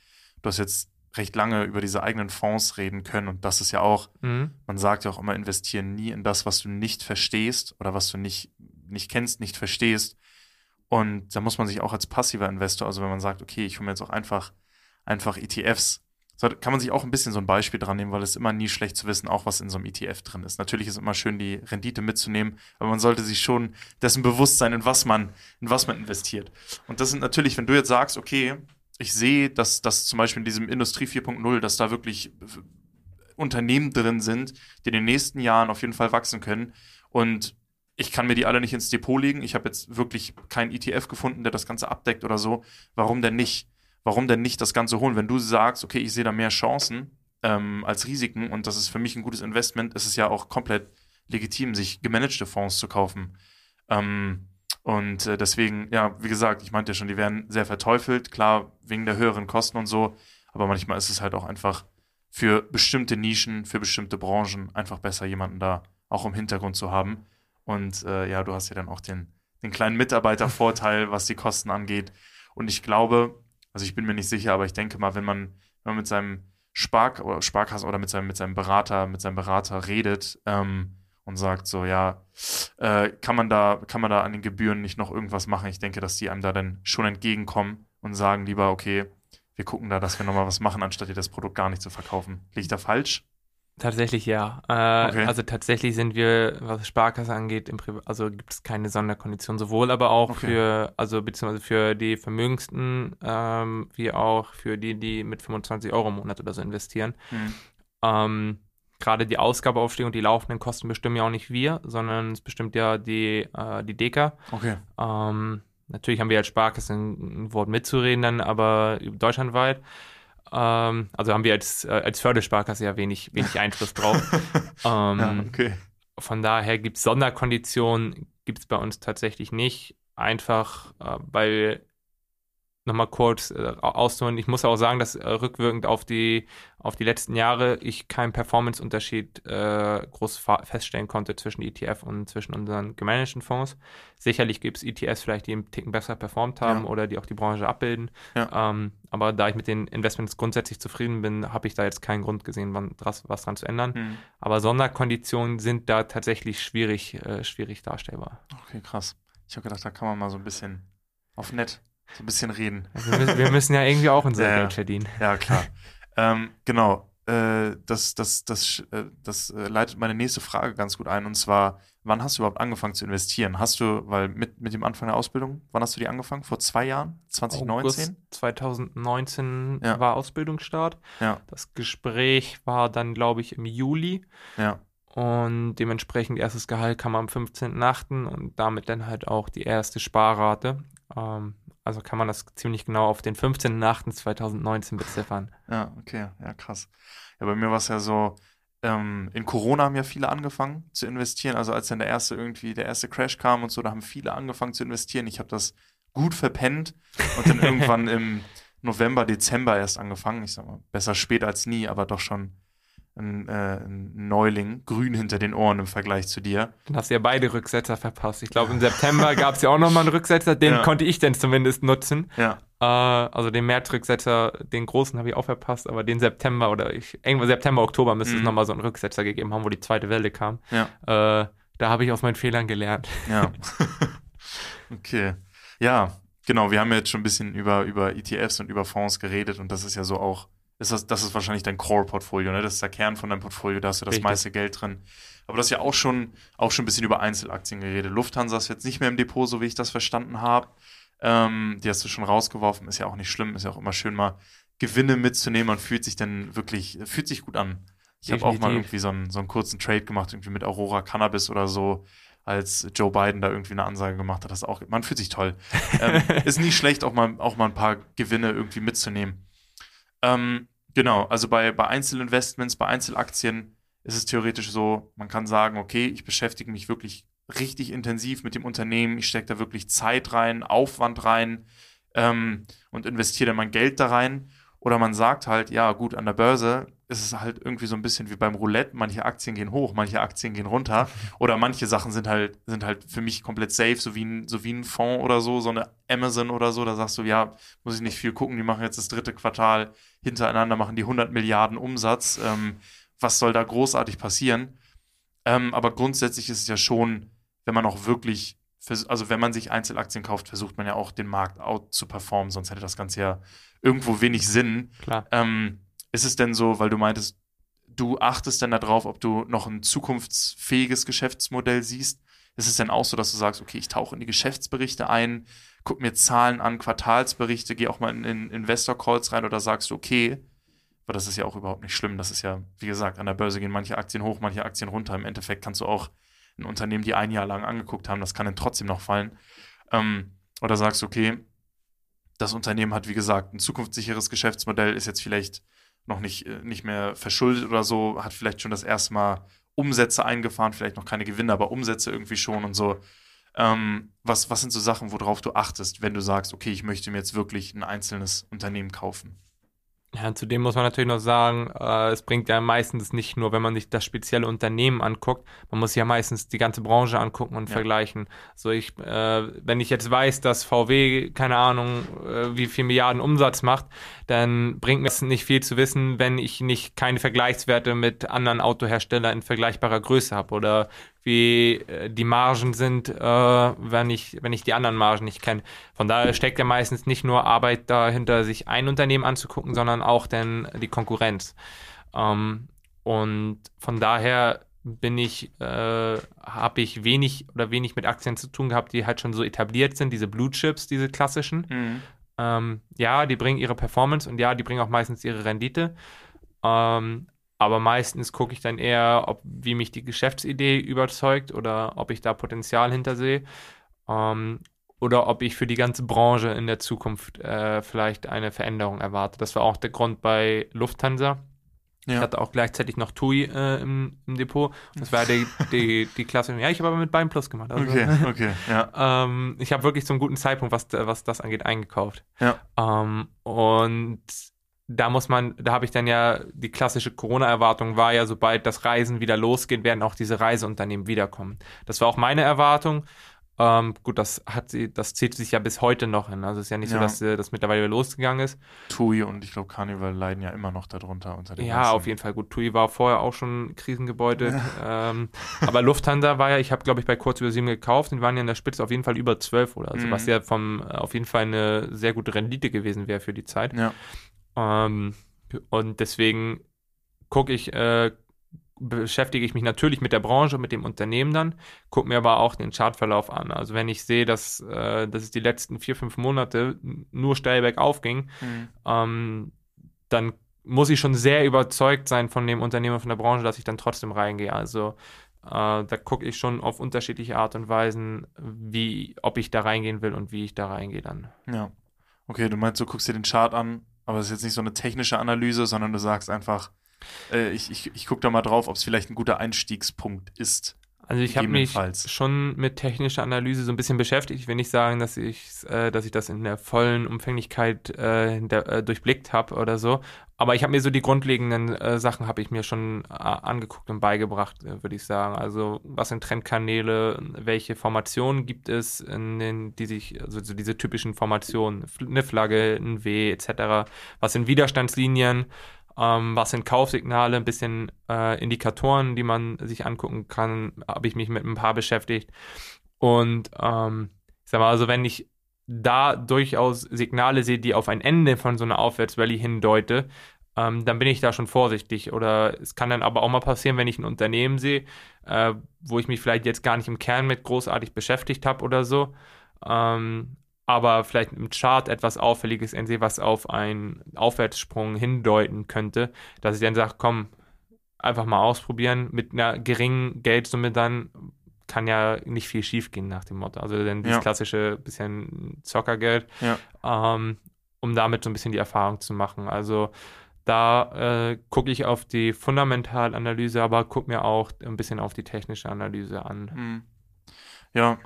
du hast jetzt recht lange über diese eigenen Fonds reden können und das ist ja auch, Mhm. man sagt ja auch immer, investieren nie in das, was du nicht verstehst oder was du nicht, nicht kennst, nicht verstehst. Und da muss man sich auch als passiver Investor, also wenn man sagt, okay, ich hole mir jetzt auch einfach, einfach ETFs, so, kann man sich auch ein bisschen so ein Beispiel dran nehmen, weil es immer nie schlecht zu wissen, auch was in so einem ETF drin ist. Natürlich ist es immer schön, die Rendite mitzunehmen, aber man sollte sich schon dessen bewusst sein, in was man, in was man investiert. Und das sind natürlich, wenn du jetzt sagst, okay, ich sehe, dass, dass zum Beispiel in diesem Industrie 4.0, dass da wirklich Unternehmen drin sind, die in den nächsten Jahren auf jeden Fall wachsen können. Und ich kann mir die alle nicht ins Depot legen. Ich habe jetzt wirklich keinen ETF gefunden, der das Ganze abdeckt oder so. Warum denn nicht? Warum denn nicht das Ganze holen? Wenn du sagst, okay, ich sehe da mehr Chancen ähm, als Risiken und das ist für mich ein gutes Investment, ist es ja auch komplett legitim, sich gemanagte Fonds zu kaufen. Ähm, und äh, deswegen, ja, wie gesagt, ich meinte ja schon, die werden sehr verteufelt, klar, wegen der höheren Kosten und so, aber manchmal ist es halt auch einfach für bestimmte Nischen, für bestimmte Branchen einfach besser, jemanden da auch im Hintergrund zu haben. Und äh, ja, du hast ja dann auch den, den kleinen Mitarbeitervorteil, was die Kosten angeht. Und ich glaube, also ich bin mir nicht sicher, aber ich denke mal, wenn man, wenn man mit seinem Spark oder Sparkassen oder mit seinem, mit seinem Berater, mit seinem Berater redet, ähm, und sagt so, ja, äh, kann man da, kann man da an den Gebühren nicht noch irgendwas machen? Ich denke, dass die einem da dann schon entgegenkommen und sagen lieber, okay, wir gucken da, dass wir nochmal was machen, anstatt dir das Produkt gar nicht zu verkaufen. Liege ich da falsch? Tatsächlich ja. Äh, Okay. Also tatsächlich sind wir, was Sparkasse angeht, also gibt es keine Sonderkondition, sowohl aber auch Okay. für, also beziehungsweise für die Vermögensten, ähm, wie auch für die, die mit 25 Euro im Monat oder so investieren. Hm. Ähm, Gerade die Ausgabeaufschläge und die laufenden Kosten bestimmen ja auch nicht wir, sondern es bestimmt ja die, äh, die Deka. Okay. Ähm, natürlich haben wir als Sparkasse ein, ein Wort mitzureden, dann aber deutschlandweit. Ähm, also haben wir als, äh, als Fördersparkasse ja wenig, wenig Einfluss drauf. ähm, Ja, okay. Von daher gibt es Sonderkonditionen, gibt es bei uns tatsächlich nicht. Einfach, äh, weil nochmal kurz äh, auszuholen. Ich muss auch sagen, dass äh, rückwirkend auf die, auf die letzten Jahre ich keinen Performance-Unterschied äh, groß feststellen konnte zwischen ETF und zwischen unseren gemanagten Fonds. Sicherlich gibt es ETFs vielleicht, die einen Ticken besser performt haben ja. oder die auch die Branche abbilden. Ja. Ähm, aber da ich mit den Investments grundsätzlich zufrieden bin, habe ich da jetzt keinen Grund gesehen, wann, was dran zu ändern. Mhm. Aber Sonderkonditionen sind da tatsächlich schwierig, äh, schwierig darstellbar. Okay, krass. Ich habe gedacht, da kann man mal so ein bisschen auf nett so ein bisschen reden. Wir müssen, wir müssen ja irgendwie auch unser ja, Geld verdienen. Ja, klar. ähm, genau. Äh, das das, das, äh, das äh, leitet meine nächste Frage ganz gut ein. Und zwar, wann hast du überhaupt angefangen zu investieren? Hast du, weil mit, mit dem Anfang der Ausbildung, wann hast du die angefangen? Vor zwei Jahren? 2019? August 2019 ja. war Ausbildungsstart. Ja. Das Gespräch war dann, glaube ich, im Juli. Ja. Und dementsprechend erstes Gehalt kam am 15.8. und damit dann halt auch die erste Sparrate. Ähm, also kann man das ziemlich genau auf den 15.08.2019 beziffern. Ja, okay, ja, krass. Ja, bei mir war es ja so, ähm, in Corona haben ja viele angefangen zu investieren. Also als dann der erste irgendwie, der erste Crash kam und so, da haben viele angefangen zu investieren. Ich habe das gut verpennt und dann irgendwann im November, Dezember erst angefangen. Ich sag mal, besser spät als nie, aber doch schon ein, äh, ein, Neuling, grün hinter den Ohren im Vergleich zu dir. Dann hast du ja beide Rücksetzer verpasst. Ich glaube, im September gab es ja auch nochmal einen Rücksetzer, den ja. konnte ich denn zumindest nutzen. Ja. Äh, also den März-Rücksetzer, den großen habe ich auch verpasst, aber den September oder ich, irgendwo September, Oktober müsste mhm. es nochmal so einen Rücksetzer gegeben haben, wo die zweite Welle kam. Ja. Äh, da habe ich aus meinen Fehlern gelernt. Ja. okay. Ja, genau. Wir haben jetzt schon ein bisschen über, über ETFs und über Fonds geredet und das ist ja so auch ist das, das ist wahrscheinlich dein Core-Portfolio, ne? Das ist der Kern von deinem Portfolio, da hast du das Richtig. meiste Geld drin. Aber du hast ja auch schon, auch schon ein bisschen über Einzelaktien geredet. Lufthansa ist jetzt nicht mehr im Depot, so wie ich das verstanden habe. Ähm, die hast du schon rausgeworfen, ist ja auch nicht schlimm, ist ja auch immer schön, mal Gewinne mitzunehmen. Man fühlt sich dann wirklich, fühlt sich gut an. Ich habe auch mal irgendwie so einen, so einen kurzen Trade gemacht, irgendwie mit Aurora Cannabis oder so, als Joe Biden da irgendwie eine Ansage gemacht hat. Das auch, man fühlt sich toll. ähm, ist nie schlecht, auch mal, auch mal ein paar Gewinne irgendwie mitzunehmen. Ähm, genau, also bei, bei Einzelinvestments, bei Einzelaktien ist es theoretisch so, man kann sagen, okay, ich beschäftige mich wirklich richtig intensiv mit dem Unternehmen, ich stecke da wirklich Zeit rein, Aufwand rein ähm, und investiere dann mein Geld da rein. Oder man sagt halt, ja gut, an der Börse ist es halt irgendwie so ein bisschen wie beim Roulette. Manche Aktien gehen hoch, manche Aktien gehen runter. Oder manche Sachen sind halt, sind halt für mich komplett safe, so wie ein, so wie ein Fonds oder so, so eine Amazon oder so. Da sagst du, ja, muss ich nicht viel gucken, die machen jetzt das dritte Quartal hintereinander, machen die 100 Milliarden Umsatz. Ähm, was soll da großartig passieren? Ähm, aber grundsätzlich ist es ja schon, wenn man auch wirklich, also wenn man sich Einzelaktien kauft, versucht man ja auch den Markt out zu performen, sonst hätte das Ganze ja irgendwo wenig Sinn. Klar. Ähm, ist es denn so, weil du meintest, du achtest dann darauf, ob du noch ein zukunftsfähiges Geschäftsmodell siehst? Ist es denn auch so, dass du sagst, okay, ich tauche in die Geschäftsberichte ein, guck mir Zahlen an, Quartalsberichte, gehe auch mal in, in Investor-Calls rein oder sagst du, okay, weil das ist ja auch überhaupt nicht schlimm. Das ist ja, wie gesagt, an der Börse gehen manche Aktien hoch, manche Aktien runter. Im Endeffekt kannst du auch ein Unternehmen, die ein Jahr lang angeguckt haben, das kann dann trotzdem noch fallen. Ähm, oder sagst, okay, das Unternehmen hat, wie gesagt, ein zukunftssicheres Geschäftsmodell, ist jetzt vielleicht noch nicht, äh, nicht mehr verschuldet oder so, hat vielleicht schon das erste Mal Umsätze eingefahren, vielleicht noch keine Gewinne, aber Umsätze irgendwie schon und so. Ähm, was, was sind so Sachen, worauf du achtest, wenn du sagst, okay, ich möchte mir jetzt wirklich ein einzelnes Unternehmen kaufen? Ja, zudem muss man natürlich noch sagen, äh, es bringt ja meistens nicht nur, wenn man sich das spezielle Unternehmen anguckt, man muss ja meistens die ganze Branche angucken und ja. vergleichen. So ich, äh, wenn ich jetzt weiß, dass VW, keine Ahnung, äh, wie viel Milliarden Umsatz macht, dann bringt mir es nicht viel zu wissen, wenn ich nicht keine Vergleichswerte mit anderen Autoherstellern in vergleichbarer Größe habe oder wie äh, die Margen sind, äh, wenn, ich, wenn ich die anderen Margen nicht kenne. Von daher steckt ja meistens nicht nur Arbeit dahinter, sich ein Unternehmen anzugucken, sondern auch dann die Konkurrenz. Ähm, und von daher bin ich, äh, habe ich wenig oder wenig mit Aktien zu tun gehabt, die halt schon so etabliert sind, diese Blue Chips, diese klassischen. Mhm. Ähm, ja, die bringen ihre Performance und ja, die bringen auch meistens ihre Rendite. Ähm, aber meistens gucke ich dann eher, ob wie mich die Geschäftsidee überzeugt oder ob ich da Potenzial hintersehe. Ähm, oder ob ich für die ganze Branche in der Zukunft äh, vielleicht eine Veränderung erwarte. Das war auch der Grund bei Lufthansa. Ja. Ich hatte auch gleichzeitig noch TUI äh, im, im, Depot. Das war die, die, die Klasse. Ja, ich habe aber mit Bein Plus gemacht. Also, okay, okay, ja. ähm, ich habe wirklich zum guten Zeitpunkt, was, was das angeht, eingekauft. Ja. Ähm, und da muss man, da habe ich dann ja, die klassische Corona-Erwartung war ja, sobald das Reisen wieder losgeht, werden auch diese Reiseunternehmen wiederkommen. Das war auch meine Erwartung. Ähm, gut, das hat sie, das zieht sich ja bis heute noch hin. Also es ist ja nicht ja. so, dass äh, das mittlerweile wieder losgegangen ist. TUI und ich glaube Carnival leiden ja immer noch darunter unter dem Ja, ganzen. auf jeden Fall. Gut, TUI war vorher auch schon krisengebeutelt. Ja. Ähm, aber Lufthansa war ja, ich habe glaube ich bei kurz über sieben gekauft und waren ja in der Spitze auf jeden Fall über zwölf oder so, mhm. was ja vom äh, auf jeden Fall eine sehr gute Rendite gewesen wäre für die Zeit. Ja. Ähm, und deswegen gucke ich, äh, beschäftige ich mich natürlich mit der Branche, mit dem Unternehmen dann, gucke mir aber auch den Chartverlauf an. Also wenn ich sehe, dass, äh, dass es die letzten vier, fünf Monate nur steil bergauf ging, mhm. ähm, dann muss ich schon sehr überzeugt sein von dem Unternehmen, von der Branche, dass ich dann trotzdem reingehe. Also äh, da gucke ich schon auf unterschiedliche Art und Weisen, wie, ob ich da reingehen will und wie ich da reingehe dann. Ja. Okay, du meinst, du guckst dir den Chart an, aber es ist jetzt nicht so eine technische Analyse, sondern du sagst einfach, äh, ich, ich, ich gucke da mal drauf, ob es vielleicht ein guter Einstiegspunkt ist. Also ich habe mich schon mit technischer Analyse so ein bisschen beschäftigt. Ich will nicht sagen, dass ich, äh, dass ich das in der vollen Umfänglichkeit äh, der, äh, durchblickt habe oder so. Aber ich habe mir so die grundlegenden äh, Sachen habe ich mir schon äh, angeguckt und beigebracht, äh, würde ich sagen. Also was sind Trendkanäle, welche Formationen gibt es, in den, die sich, also so diese typischen Formationen, eine Flagge, ein W etc. Was sind Widerstandslinien? Ähm, was sind Kaufsignale, ein bisschen äh, Indikatoren, die man sich angucken kann, habe ich mich mit ein paar beschäftigt. Und ähm, ich sag mal, also wenn ich da durchaus Signale sehe, die auf ein Ende von so einer Aufwärtsrallye hindeute, ähm, dann bin ich da schon vorsichtig. Oder es kann dann aber auch mal passieren, wenn ich ein Unternehmen sehe, äh, wo ich mich vielleicht jetzt gar nicht im Kern mit großartig beschäftigt habe oder so, ähm, aber vielleicht im Chart etwas Auffälliges entsehe, was auf einen Aufwärtssprung hindeuten könnte, dass ich dann sage, komm, einfach mal ausprobieren. Mit einer geringen Geldsumme dann kann ja nicht viel schief gehen nach dem Motto. Also dann dieses ja. klassische bisschen Zockergeld, ja. ähm, um damit so ein bisschen die Erfahrung zu machen. Also da äh, gucke ich auf die Fundamentalanalyse, aber gucke mir auch ein bisschen auf die technische Analyse an. Hm. Ja,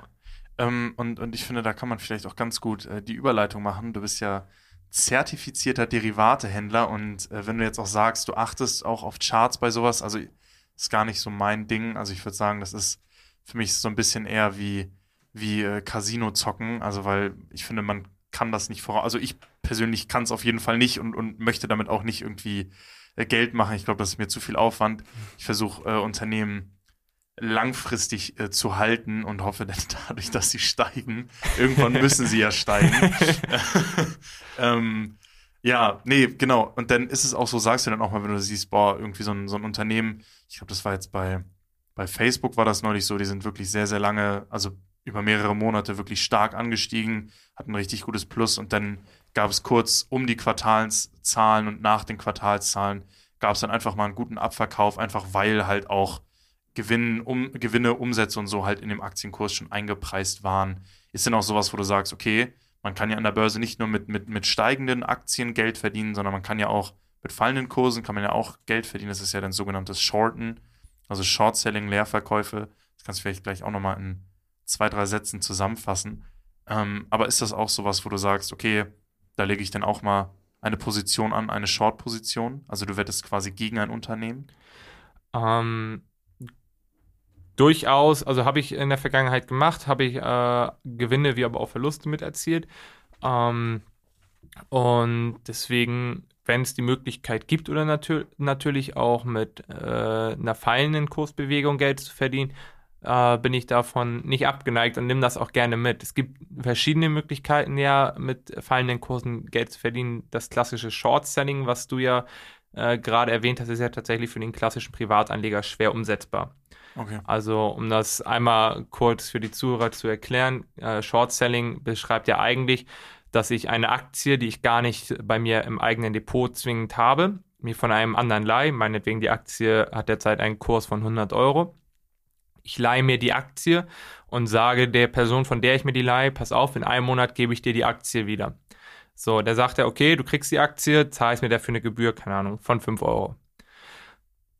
ähm, und, und ich finde, da kann man vielleicht auch ganz gut äh, die Überleitung machen. Du bist ja zertifizierter Derivatehändler und äh, wenn du jetzt auch sagst, du achtest auch auf Charts bei sowas, also ist gar nicht so mein Ding. Also ich würde sagen, das ist für mich so ein bisschen eher wie, wie äh, Casino zocken. Also weil ich finde, man kann das nicht voraus. Also ich persönlich kann es auf jeden Fall nicht und, und möchte damit auch nicht irgendwie äh, Geld machen. Ich glaube, das ist mir zu viel Aufwand. Ich versuche äh, Unternehmen langfristig äh, zu halten und hoffe dann dadurch, dass sie steigen. Irgendwann müssen sie ja steigen. ähm, ja, nee, genau. Und dann ist es auch so, sagst du dann auch mal, wenn du siehst, boah, irgendwie so ein, so ein Unternehmen, ich glaube, das war jetzt bei, bei Facebook war das neulich so, die sind wirklich sehr, sehr lange, also über mehrere Monate wirklich stark angestiegen, hatten ein richtig gutes Plus und dann gab es kurz um die Quartalszahlen und nach den Quartalszahlen gab es dann einfach mal einen guten Abverkauf, einfach weil halt auch Gewinn, um, Gewinne, Umsätze und so halt in dem Aktienkurs schon eingepreist waren. Ist denn auch sowas, wo du sagst, okay, man kann ja an der Börse nicht nur mit, mit, mit steigenden Aktien Geld verdienen, sondern man kann ja auch mit fallenden Kursen kann man ja auch Geld verdienen. Das ist ja dann sogenanntes Shorten, also Short-Selling, Leerverkäufe. Das kannst du vielleicht gleich auch nochmal in zwei, drei Sätzen zusammenfassen. Ähm, aber ist das auch sowas, wo du sagst, okay, da lege ich dann auch mal eine Position an, eine Short-Position? Also du wettest quasi gegen ein Unternehmen? Ähm, durchaus, also habe ich in der Vergangenheit gemacht, habe ich äh, Gewinne wie aber auch Verluste mit erzielt. Ähm, und deswegen, wenn es die Möglichkeit gibt oder natür natürlich auch mit äh, einer fallenden Kursbewegung Geld zu verdienen, äh, bin ich davon nicht abgeneigt und nehme das auch gerne mit. Es gibt verschiedene Möglichkeiten, ja, mit fallenden Kursen Geld zu verdienen. Das klassische Short-Selling, was du ja äh, gerade erwähnt hast, ist ja tatsächlich für den klassischen Privatanleger schwer umsetzbar. Okay. Also, um das einmal kurz für die Zuhörer zu erklären, äh, Short Selling beschreibt ja eigentlich, dass ich eine Aktie, die ich gar nicht bei mir im eigenen Depot zwingend habe, mir von einem anderen leihe, meinetwegen die Aktie hat derzeit einen Kurs von 100 Euro. Ich leihe mir die Aktie und sage der Person, von der ich mir die leihe, pass auf, in einem Monat gebe ich dir die Aktie wieder. So, der sagt er, okay, du kriegst die Aktie, zahlst mir dafür eine Gebühr, keine Ahnung, von 5 Euro.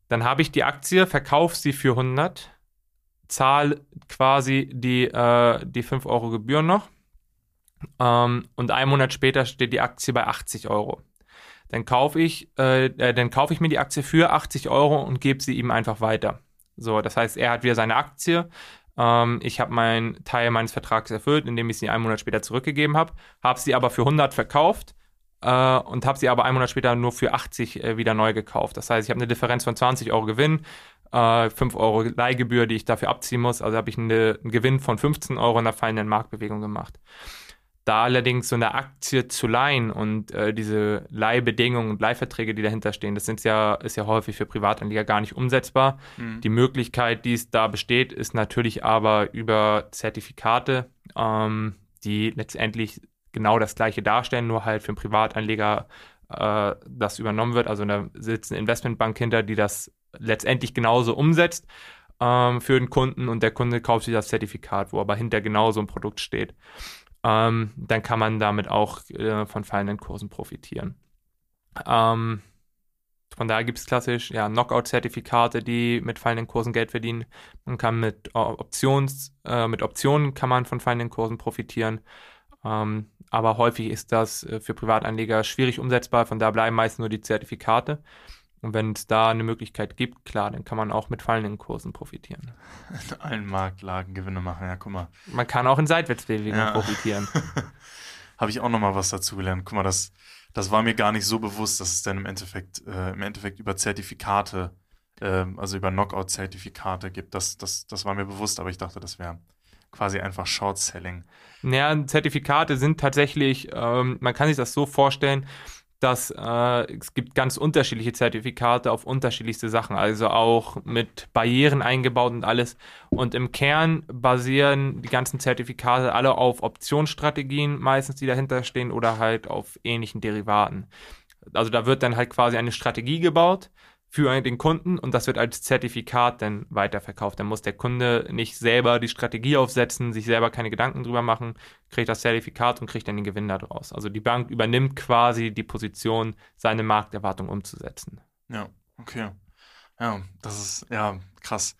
Dann habe ich die Aktie, verkaufe sie für 100, zahle quasi die, äh, die 5 Euro Gebühren noch ähm, und einen Monat später steht die Aktie bei 80 Euro. Dann kaufe ich, äh, äh, dann kaufe ich mir die Aktie für 80 Euro und gebe sie ihm einfach weiter. So, das heißt, er hat wieder seine Aktie. Ähm, ich habe meinen Teil meines Vertrags erfüllt, indem ich sie einen Monat später zurückgegeben habe, habe sie aber für 100 verkauft äh, und habe sie aber einen Monat später nur für 80 äh, wieder neu gekauft. Das heißt, ich habe eine Differenz von 20 Euro Gewinn, äh, 5 Euro Leihgebühr, die ich dafür abziehen muss. Also habe ich eine, einen Gewinn von 15 Euro in der fallenden Marktbewegung gemacht. Da allerdings so eine Aktie zu leihen und äh, diese Leihbedingungen und Leihverträge, die dahinter stehen, das sind ja, ist ja häufig für Privatanleger gar nicht umsetzbar. Mhm. Die Möglichkeit, die es da besteht, ist natürlich aber über Zertifikate, ähm, die letztendlich genau das gleiche darstellen, nur halt für einen Privatanleger äh, das übernommen wird. Also da sitzt eine Investmentbank hinter, die das letztendlich genauso umsetzt ähm, für den Kunden und der Kunde kauft sich das Zertifikat, wo aber hinter genau so ein Produkt steht ähm, dann kann man damit auch äh, von fallenden Kursen profitieren. Ähm, von daher gibt es klassisch ja, Knockout-Zertifikate, die mit fallenden Kursen Geld verdienen. Man kann mit Options, äh, mit Optionen kann man von fallenden Kursen profitieren. Ähm, aber häufig ist das äh, für Privatanleger schwierig umsetzbar. Von da bleiben meist nur die Zertifikate. Und wenn es da eine Möglichkeit gibt, klar, dann kann man auch mit fallenden Kursen profitieren. In allen Marktlagen Gewinne machen, ja, guck mal. Man kann auch in Seitwärtsbewegungen ja. profitieren. Habe ich auch nochmal was dazu gelernt. Guck mal, das, das war mir gar nicht so bewusst, dass es dann im Endeffekt, äh, im Endeffekt über Zertifikate, äh, also über Knockout-Zertifikate gibt. Das, das, das war mir bewusst, aber ich dachte, das wäre quasi einfach Short-Selling. Naja, Zertifikate sind tatsächlich, ähm, man kann sich das so vorstellen, dass äh, es gibt ganz unterschiedliche Zertifikate auf unterschiedlichste Sachen, also auch mit Barrieren eingebaut und alles. Und im Kern basieren die ganzen Zertifikate alle auf Optionsstrategien, meistens die dahinter stehen, oder halt auf ähnlichen Derivaten. Also da wird dann halt quasi eine Strategie gebaut, für den Kunden und das wird als Zertifikat dann weiterverkauft. Dann muss der Kunde nicht selber die Strategie aufsetzen, sich selber keine Gedanken drüber machen, kriegt das Zertifikat und kriegt dann den Gewinn daraus. Also die Bank übernimmt quasi die Position, seine Markterwartung umzusetzen. Ja, okay. Ja, das ist ja krass.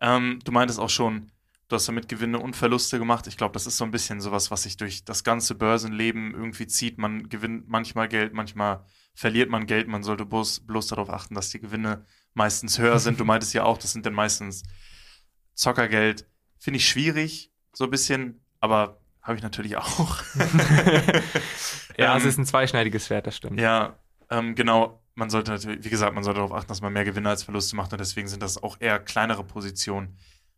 Ähm, du meintest auch schon, du hast damit Gewinne und Verluste gemacht. Ich glaube, das ist so ein bisschen sowas, was sich durch das ganze Börsenleben irgendwie zieht. Man gewinnt manchmal Geld, manchmal verliert man Geld. Man sollte bloß, bloß darauf achten, dass die Gewinne meistens höher sind. Du meintest ja auch, das sind dann meistens Zockergeld. Finde ich schwierig, so ein bisschen, aber habe ich natürlich auch. ja, ähm, es ist ein zweischneidiges Schwert, das stimmt. Ja, ähm, genau. Man sollte natürlich, wie gesagt, man sollte darauf achten, dass man mehr Gewinne als Verluste macht und deswegen sind das auch eher kleinere Positionen.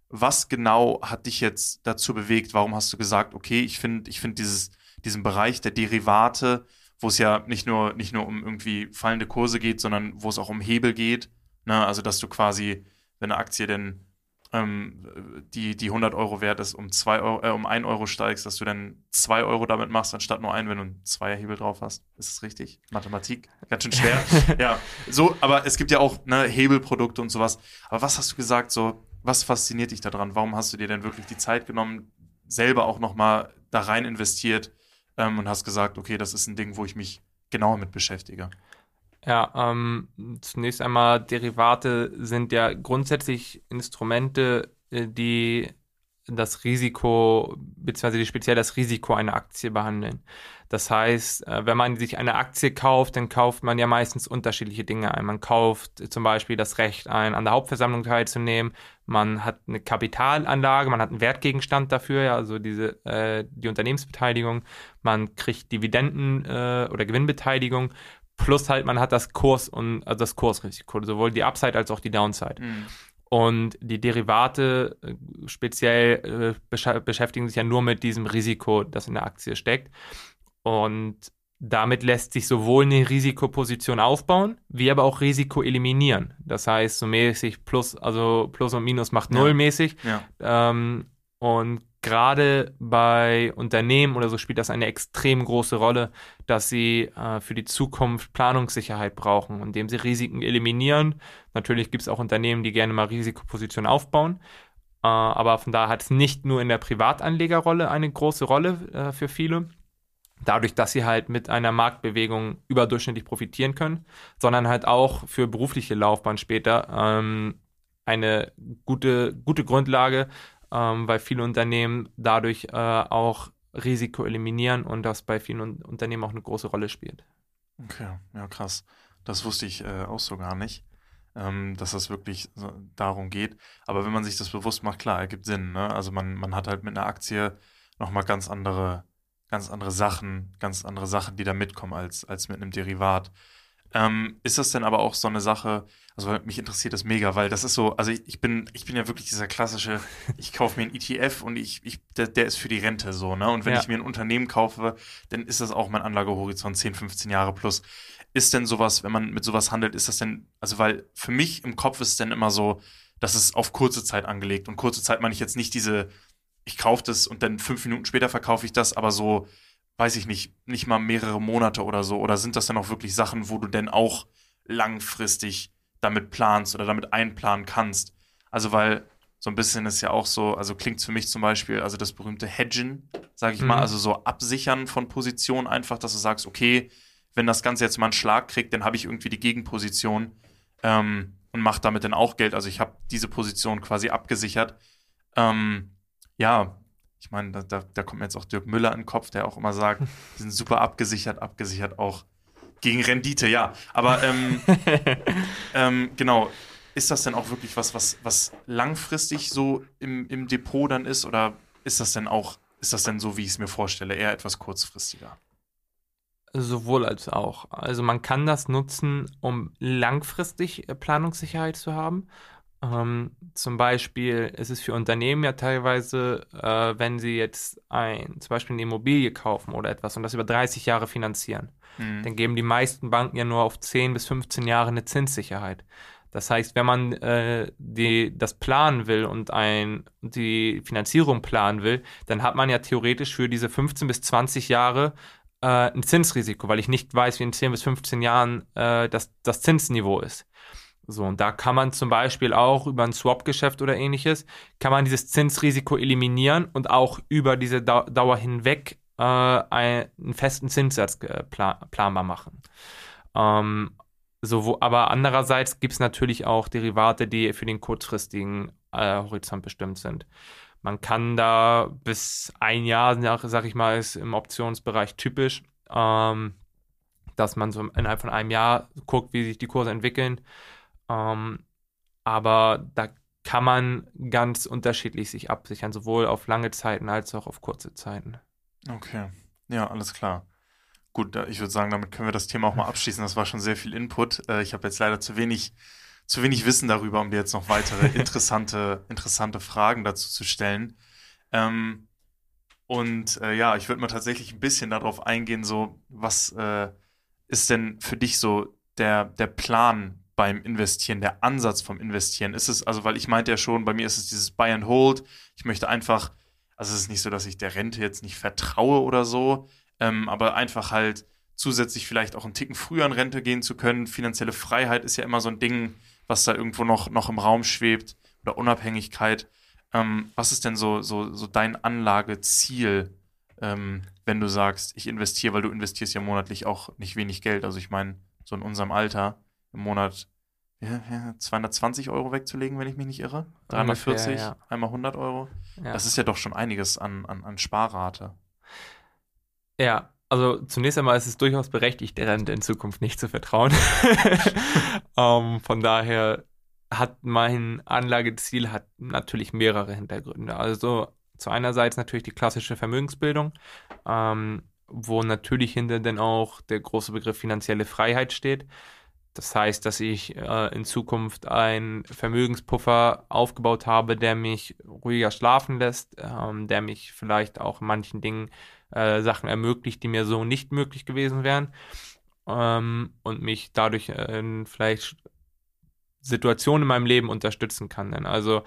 Was genau hat dich jetzt dazu bewegt? Warum hast du gesagt, okay, ich finde ich find diesen Bereich der Derivate wo es ja nicht nur, nicht nur um irgendwie fallende Kurse geht, sondern wo es auch um Hebel geht. Ne? Also, dass du quasi, wenn eine Aktie denn ähm, die, die 100 Euro wert ist, um, zwei Euro, äh, um 1 Euro steigst, dass du dann 2 Euro damit machst, anstatt nur einen, wenn du einen Zweierhebel drauf hast. Ist das richtig? Mathematik? Ganz schön schwer. ja, so, aber es gibt ja auch ne, Hebelprodukte und sowas. Aber was hast du gesagt, so, was fasziniert dich daran? Warum hast du dir denn wirklich die Zeit genommen, selber auch nochmal da rein investiert? Ähm, und hast gesagt, okay, das ist ein Ding, wo ich mich genauer mit beschäftige. Ja, ähm, zunächst einmal Derivate sind ja grundsätzlich Instrumente, äh, die das Risiko, beziehungsweise speziell das Risiko einer Aktie behandeln. Das heißt, äh, wenn man sich eine Aktie kauft, dann kauft man ja meistens unterschiedliche Dinge ein. Man kauft zum Beispiel das Recht ein, an der Hauptversammlung teilzunehmen. Man hat eine Kapitalanlage, man hat einen Wertgegenstand dafür, also diese, äh, die Unternehmensbeteiligung. Man kriegt Dividenden äh, oder Gewinnbeteiligung. Plus halt, man hat das Kurs und also das Kursrisiko, sowohl die Upside als auch die Downside. Mhm. Und die Derivate äh, speziell äh, besch beschäftigen sich ja nur mit diesem Risiko, das in der Aktie steckt. Und damit lässt sich sowohl eine Risikoposition aufbauen, wie aber auch Risiko eliminieren. Das heißt, so mäßig Plus, also Plus und Minus macht Null ja. mäßig. Ja. Ähm, und gerade bei Unternehmen oder so spielt das eine extrem große Rolle, dass sie äh, für die Zukunft Planungssicherheit brauchen, indem sie Risiken eliminieren. Natürlich gibt es auch Unternehmen, die gerne mal Risikopositionen aufbauen. Äh, aber von daher hat es nicht nur in der Privatanlegerrolle eine große Rolle äh, für viele. dadurch, dass sie halt mit einer Marktbewegung überdurchschnittlich profitieren können, sondern halt auch für berufliche Laufbahn später ähm, eine gute, gute Grundlage, ähm, weil viele Unternehmen dadurch äh, auch Risiko eliminieren und das bei vielen Unternehmen auch eine große Rolle spielt. Okay, ja krass. Das wusste ich äh, auch so gar nicht, ähm, dass das wirklich so darum geht. Aber wenn man sich das bewusst macht, klar, ergibt Sinn. Ne? Also man, man hat halt mit einer Aktie nochmal ganz andere, ganz andere Sachen, ganz andere Sachen, die da mitkommen als, als mit einem Derivat. Ähm, ist das denn aber auch so eine Sache, also mich interessiert das mega, weil das ist so, also ich, ich bin, ich bin ja wirklich dieser klassische, ich kaufe mir einen ETF und ich, ich der, der, ist für die Rente so, ne? Und wenn ja. ich mir ein Unternehmen kaufe, dann ist das auch mein Anlagehorizont 10, 15 Jahre plus. Ist denn sowas, wenn man mit sowas handelt, ist das denn, also weil für mich im Kopf ist es denn immer so, dass es auf kurze Zeit angelegt. Und kurze Zeit meine ich jetzt nicht diese, ich kaufe das und dann fünf Minuten später verkaufe ich das, aber so, weiß ich nicht, nicht mal mehrere Monate oder so? Oder sind das dann auch wirklich Sachen, wo du denn auch langfristig damit planst oder damit einplanen kannst? Also, weil so ein bisschen ist ja auch so, also klingt für mich zum Beispiel, also das berühmte Hedgen, sage ich mhm. mal, also so Absichern von Positionen einfach, dass du sagst, okay, wenn das Ganze jetzt mal einen Schlag kriegt, dann habe ich irgendwie die Gegenposition ähm, und mache damit dann auch Geld. Also ich habe diese Position quasi abgesichert. Ähm, ja, ich meine, da, da, da, kommt mir jetzt auch Dirk Müller in den Kopf, der auch immer sagt, wir sind super abgesichert, abgesichert auch gegen Rendite, ja. Aber ähm, ähm, genau, ist das denn auch wirklich was, was, was langfristig so im, im Depot dann ist? Oder ist das denn auch, ist das denn so, wie ich es mir vorstelle, eher etwas kurzfristiger? Sowohl als auch. Also man kann das nutzen, um langfristig äh, Planungssicherheit zu haben. Ähm, zum Beispiel ist es für Unternehmen ja teilweise, äh, wenn sie jetzt ein, zum Beispiel eine Immobilie kaufen oder etwas und das über 30 Jahre finanzieren, mhm. dann geben die meisten Banken ja nur auf 10 bis 15 Jahre eine Zinssicherheit. Das heißt, wenn man äh, die, das planen will und ein, die Finanzierung planen will, dann hat man ja theoretisch für diese 15 bis 20 Jahre äh, ein Zinsrisiko, weil ich nicht weiß, wie in 10 bis 15 Jahren äh, das, das Zinsniveau ist. So, und da kann man zum Beispiel auch über ein Swap-Geschäft oder ähnliches, kann man dieses Zinsrisiko eliminieren und auch über diese Dauer hinweg äh, einen festen Zinssatz äh, plan planbar machen. Ähm, so, wo, aber andererseits gibt es natürlich auch Derivate, die für den kurzfristigen äh, Horizont bestimmt sind. Man kann da bis ein Jahr, sag ich mal, ist im Optionsbereich typisch, ähm, dass man so innerhalb von einem Jahr guckt, wie sich die Kurse entwickeln. Ähm, aber da kann man ganz unterschiedlich sich absichern, sowohl auf lange Zeiten als auch auf kurze Zeiten. Okay, ja, alles klar. Gut, ich würde sagen, damit können wir das Thema auch mal abschließen. Das war schon sehr viel Input. Äh, ich habe jetzt leider zu wenig, zu wenig Wissen darüber, um dir jetzt noch weitere interessante, interessante Fragen dazu zu stellen. Ähm, und äh, ja, ich würde mal tatsächlich ein bisschen darauf eingehen, so was äh, ist denn für dich so der, der Plan beim Investieren, der Ansatz vom Investieren? Ist es, also, weil ich meinte ja schon, bei mir ist es dieses Buy and Hold. Ich möchte einfach, also es ist nicht so, dass ich der Rente jetzt nicht vertraue oder so, ähm, aber einfach halt zusätzlich vielleicht auch einen Ticken früher in Rente gehen zu können. Finanzielle Freiheit ist ja immer so ein Ding, was da irgendwo noch, noch im Raum schwebt oder Unabhängigkeit. Ähm, was ist denn so, so, so dein Anlageziel, ähm, wenn du sagst, ich investiere, weil du investierst ja monatlich auch nicht wenig Geld. Also ich meine, so in unserem Alter im Monat ja, ja, 220 Euro wegzulegen, wenn ich mich nicht irre. 340, Ungefähr, ja. einmal 100 Euro. Das ist ja doch schon einiges an, an, an Sparrate. Ja, also zunächst einmal ist es durchaus berechtigt, der Rente in Zukunft nicht zu vertrauen. um, ähm, von daher hat mein Anlageziel hat natürlich mehrere Hintergründe. Also zu einerseits natürlich die klassische Vermögensbildung, ähm, wo natürlich hinter denn auch der große Begriff finanzielle Freiheit steht. Das heißt, dass ich äh, in Zukunft einen Vermögenspuffer aufgebaut habe, der mich ruhiger schlafen lässt, ähm, der mich vielleicht auch in manchen Dingen äh, Sachen ermöglicht, die mir so nicht möglich gewesen wären ähm, und mich dadurch äh, in vielleicht Situationen in meinem Leben unterstützen kann. Also Äh,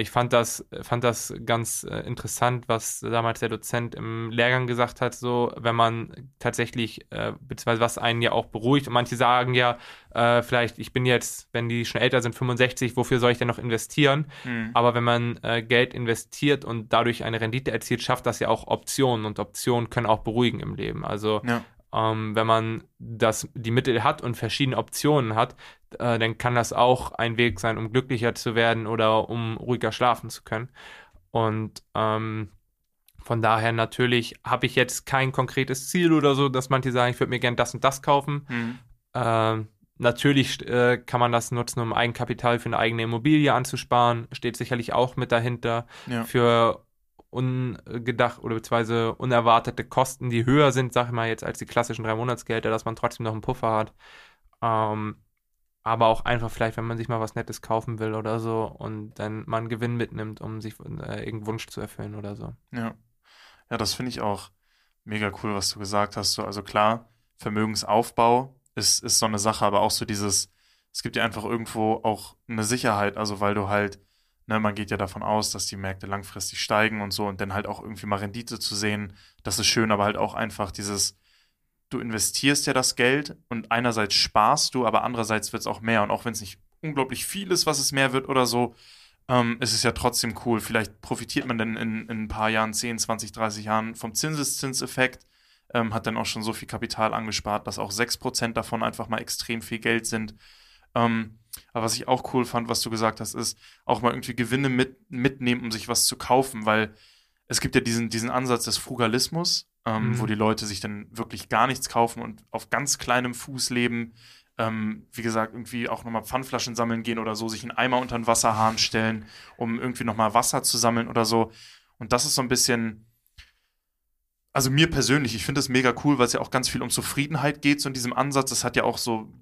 ich fand das, fand das ganz äh, interessant, was damals der Dozent im Lehrgang gesagt hat, so, wenn man tatsächlich, äh, beziehungsweise was einen ja auch beruhigt. Und manche sagen ja, äh, vielleicht, ich bin jetzt, wenn die schon älter sind, 65, wofür soll ich denn noch investieren? Mhm. Aber wenn man äh, Geld investiert und dadurch eine Rendite erzielt, schafft das ja auch Optionen und Optionen können auch beruhigen im Leben. Also ja. Ähm, wenn man das, die Mittel hat und verschiedene Optionen hat, äh, dann kann das auch ein Weg sein, um glücklicher zu werden oder um ruhiger schlafen zu können. Und ähm, von daher natürlich habe ich jetzt kein konkretes Ziel oder so, dass manche sagen, ich würde mir gerne das und das kaufen. Mhm. Ähm, natürlich äh, kann man das nutzen, um Eigenkapital für eine eigene Immobilie anzusparen. Steht sicherlich auch mit dahinter. Ja. Für ungedacht oder beziehungsweise unerwartete Kosten, die höher sind, sag ich mal jetzt, als die klassischen drei Monatsgelder, dass man trotzdem noch einen Puffer hat. Ähm, aber auch einfach vielleicht, wenn man sich mal was Nettes kaufen will oder so und dann mal einen Gewinn mitnimmt, um sich äh, irgendeinen Wunsch zu erfüllen oder so. Ja, ja, das finde ich auch mega cool, was du gesagt hast. So, also klar, Vermögensaufbau ist, ist so eine Sache, aber auch so dieses, es gibt ja einfach irgendwo auch eine Sicherheit, also weil du halt Ne, man geht ja davon aus, dass die Märkte langfristig steigen und so und dann halt auch irgendwie mal Rendite zu sehen, das ist schön, aber halt auch einfach dieses, du investierst ja das Geld und einerseits sparst du, aber andererseits wird es auch mehr und auch wenn es nicht unglaublich viel ist, was es mehr wird oder so, ähm, ist es ja trotzdem cool. Vielleicht profitiert man dann in, in ein paar Jahren, 10, 20, 30 Jahren vom Zinseszinseffekt, ähm, hat dann auch schon so viel Kapital angespart, dass auch 6% davon einfach mal extrem viel Geld sind. Ähm, aber was ich auch cool fand, was du gesagt hast, ist auch mal irgendwie Gewinne mit, mitnehmen, um sich was zu kaufen, weil es gibt ja diesen, diesen Ansatz des Frugalismus, ähm, mhm. wo die Leute sich dann wirklich gar nichts kaufen und auf ganz kleinem Fuß leben. Ähm, wie gesagt, irgendwie auch nochmal Pfandflaschen sammeln gehen oder so, sich einen Eimer unter den Wasserhahn stellen, um irgendwie nochmal Wasser zu sammeln oder so. Und das ist so ein bisschen, also mir persönlich, ich finde es mega cool, weil es ja auch ganz viel um Zufriedenheit geht, so in diesem Ansatz. Das hat ja auch so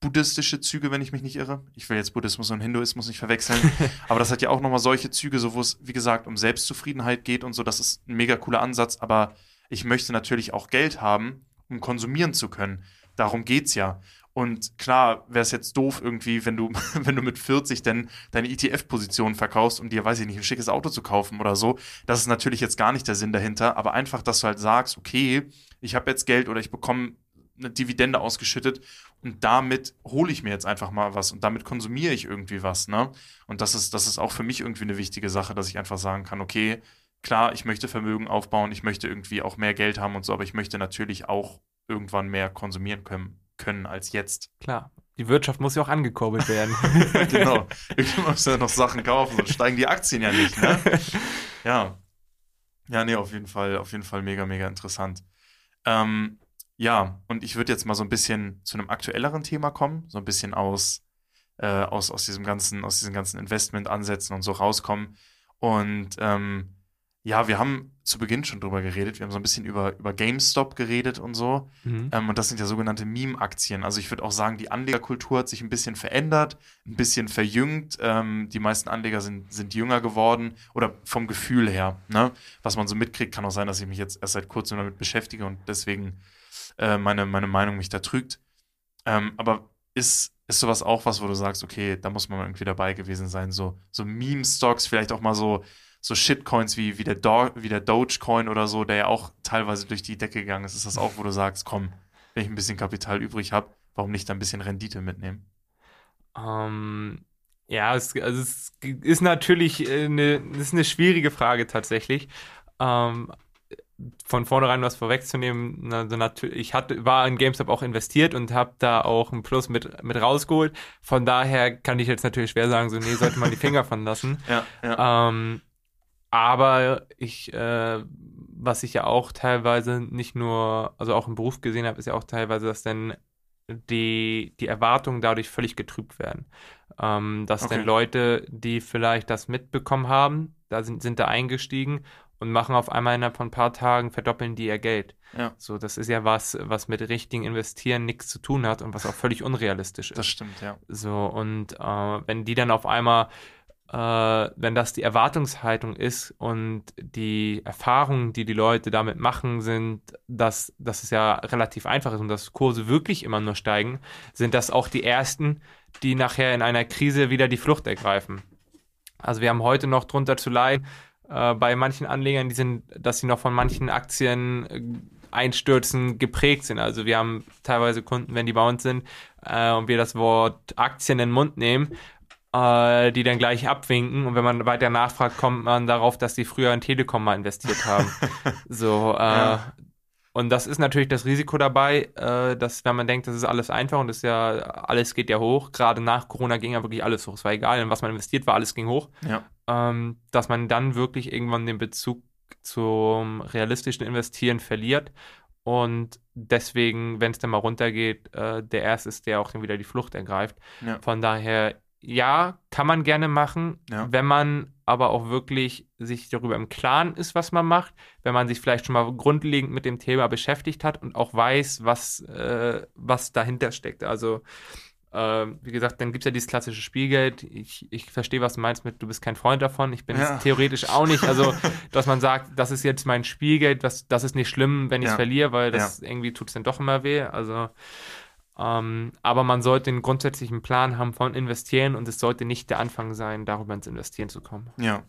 buddhistische Züge, wenn ich mich nicht irre. Ich will jetzt Buddhismus und Hinduismus nicht verwechseln. aber das hat ja auch nochmal solche Züge, so wo es, wie gesagt, um Selbstzufriedenheit geht und so. Das ist ein mega cooler Ansatz. Aber ich möchte natürlich auch Geld haben, um konsumieren zu können. Darum geht's ja. Und klar wäre es jetzt doof irgendwie, wenn du, wenn du mit 40 denn deine ETF-Position verkaufst, um dir, weiß ich nicht, ein schickes Auto zu kaufen oder so. Das ist natürlich jetzt gar nicht der Sinn dahinter, aber einfach, dass du halt sagst, okay, ich habe jetzt Geld oder ich bekomme eine Dividende ausgeschüttet und damit hole ich mir jetzt einfach mal was und damit konsumiere ich irgendwie was, ne? Und das ist, das ist auch für mich irgendwie eine wichtige Sache, dass ich einfach sagen kann, okay, klar, ich möchte Vermögen aufbauen, ich möchte irgendwie auch mehr Geld haben und so, aber ich möchte natürlich auch irgendwann mehr konsumieren können, können als jetzt. Klar. Die Wirtschaft muss ja auch angekurbelt werden. genau. Ich muss ja noch Sachen kaufen, sonst steigen die Aktien ja nicht, ne? Ja. Ja, nee, auf jeden Fall, auf jeden Fall mega, mega interessant. Ähm, ja, und ich würde jetzt mal so ein bisschen zu einem aktuelleren Thema kommen, so ein bisschen aus, äh, aus, aus diesem ganzen, aus diesen ganzen Investmentansätzen und so rauskommen. Und ähm, ja, wir haben zu Beginn schon drüber geredet. Wir haben so ein bisschen über, über GameStop geredet und so. Mhm. Ähm, und das sind ja sogenannte Meme-Aktien. Also ich würde auch sagen, die Anlegerkultur hat sich ein bisschen verändert, ein bisschen verjüngt. Ähm, die meisten Anleger sind, sind jünger geworden oder vom Gefühl her. Ne? Was man so mitkriegt, kann auch sein, dass ich mich jetzt erst seit kurzem damit beschäftige und deswegen äh, meine, meine Meinung mich da trügt. Ähm, aber ist, ist sowas auch was, wo du sagst, okay, da muss man irgendwie dabei gewesen sein, so, so Meme-Stocks, vielleicht auch mal so, so Shitcoins wie, wie, der Do wie der Dogecoin oder so, der ja auch teilweise durch die Decke gegangen ist. Ist das auch, wo du sagst, komm, wenn ich ein bisschen Kapital übrig habe, warum nicht ein bisschen Rendite mitnehmen? Um, ähm, ja, es, also es ist natürlich eine, ist eine schwierige Frage tatsächlich. Um, ähm, von vornherein was vorwegzunehmen, also natürlich, ich hatte, war in GameStop auch investiert und habe da auch einen Plus mit, mit rausgeholt. Von daher kann ich jetzt natürlich schwer sagen, so, nee, sollte man die Finger von lassen. ja, ja. Ähm, aber ich, äh, was ich ja auch teilweise nicht nur, also auch im Beruf gesehen habe, ist ja auch teilweise, dass dann die, die Erwartungen dadurch völlig getrübt werden. Ähm, dass okay. dann Leute, die vielleicht das mitbekommen haben, da sind, sind da eingestiegen und machen auf einmal innerhalb von ein paar Tagen, verdoppeln die ihr Geld. Ja. So, das ist ja was, was mit richtigen Investieren nichts zu tun hat und was auch völlig unrealistisch ist. Das stimmt, ja. So, und äh, wenn die dann auf einmal, äh, wenn das die Erwartungshaltung ist und die Erfahrungen, die die Leute damit machen, sind, dass, dass es ja relativ einfach ist und dass Kurse wirklich immer nur steigen, sind das auch die ersten, die nachher in einer Krise wieder die Flucht ergreifen. Also wir haben heute noch drunter zu leiden äh, bei manchen Anlegern, die sind, dass sie noch von manchen Aktien äh, Einstürzen geprägt sind. Also wir haben teilweise Kunden, wenn die bei uns sind äh, und wir das Wort Aktien in den Mund nehmen, äh, die dann gleich abwinken und wenn man weiter nachfragt, kommt man darauf, dass die früher in Telekom mal investiert haben. so, äh, ja. Und das ist natürlich das Risiko dabei, äh, dass wenn man denkt, das ist alles einfach und das ist ja, alles geht ja hoch, gerade nach Corona ging ja wirklich alles hoch. Es war egal, in was man investiert war, alles ging hoch. Ja. Ähm, dass man dann wirklich irgendwann den Bezug zum realistischen Investieren verliert. Und deswegen, wenn es dann mal runtergeht, äh, der Erste ist, der auch dann wieder die Flucht ergreift. Ja. Von daher ja, kann man gerne machen, ja. wenn man aber auch wirklich sich darüber im Klaren ist, was man macht, wenn man sich vielleicht schon mal grundlegend mit dem Thema beschäftigt hat und auch weiß, was, äh, was dahinter steckt. Also, äh, wie gesagt, dann gibt es ja dieses klassische Spielgeld. Ich, ich verstehe, was du meinst mit, du bist kein Freund davon. Ich bin ja. es theoretisch auch nicht. Also, dass man sagt, das ist jetzt mein Spielgeld, das, das ist nicht schlimm, wenn ich es ja. verliere, weil das irgendwie tut es dann doch immer weh. Also, ähm, aber man sollte einen grundsätzlichen Plan haben von investieren und es sollte nicht der Anfang sein, darüber ins Investieren zu kommen. Ja.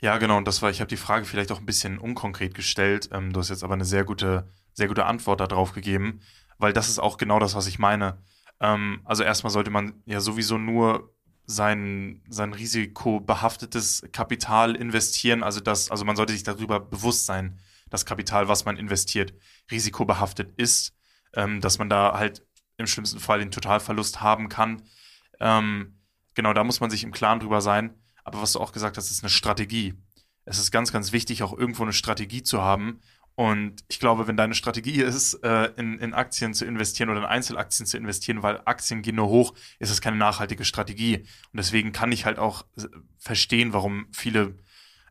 Ja, genau. Und das war, ich habe die Frage vielleicht auch ein bisschen unkonkret gestellt. Ähm, du hast jetzt aber eine sehr gute, sehr gute Antwort darauf gegeben, weil das ist auch genau das, was ich meine. Ähm, also erstmal sollte man ja sowieso nur sein, sein risikobehaftetes Kapital investieren. Also das, also man sollte sich darüber bewusst sein, das Kapital, was man investiert, risikobehaftet ist. Ähm, dass man da halt im schlimmsten Fall den Totalverlust haben kann. Ähm, genau, da muss man sich im Klaren drüber sein. Aber was du auch gesagt hast, ist eine Strategie. Es ist ganz, ganz wichtig, auch irgendwo eine Strategie zu haben. Und ich glaube, wenn deine Strategie ist, äh, in, in Aktien zu investieren oder in Einzelaktien zu investieren, weil Aktien gehen nur hoch, ist es keine nachhaltige Strategie. Und deswegen kann ich halt auch äh, verstehen, warum viele,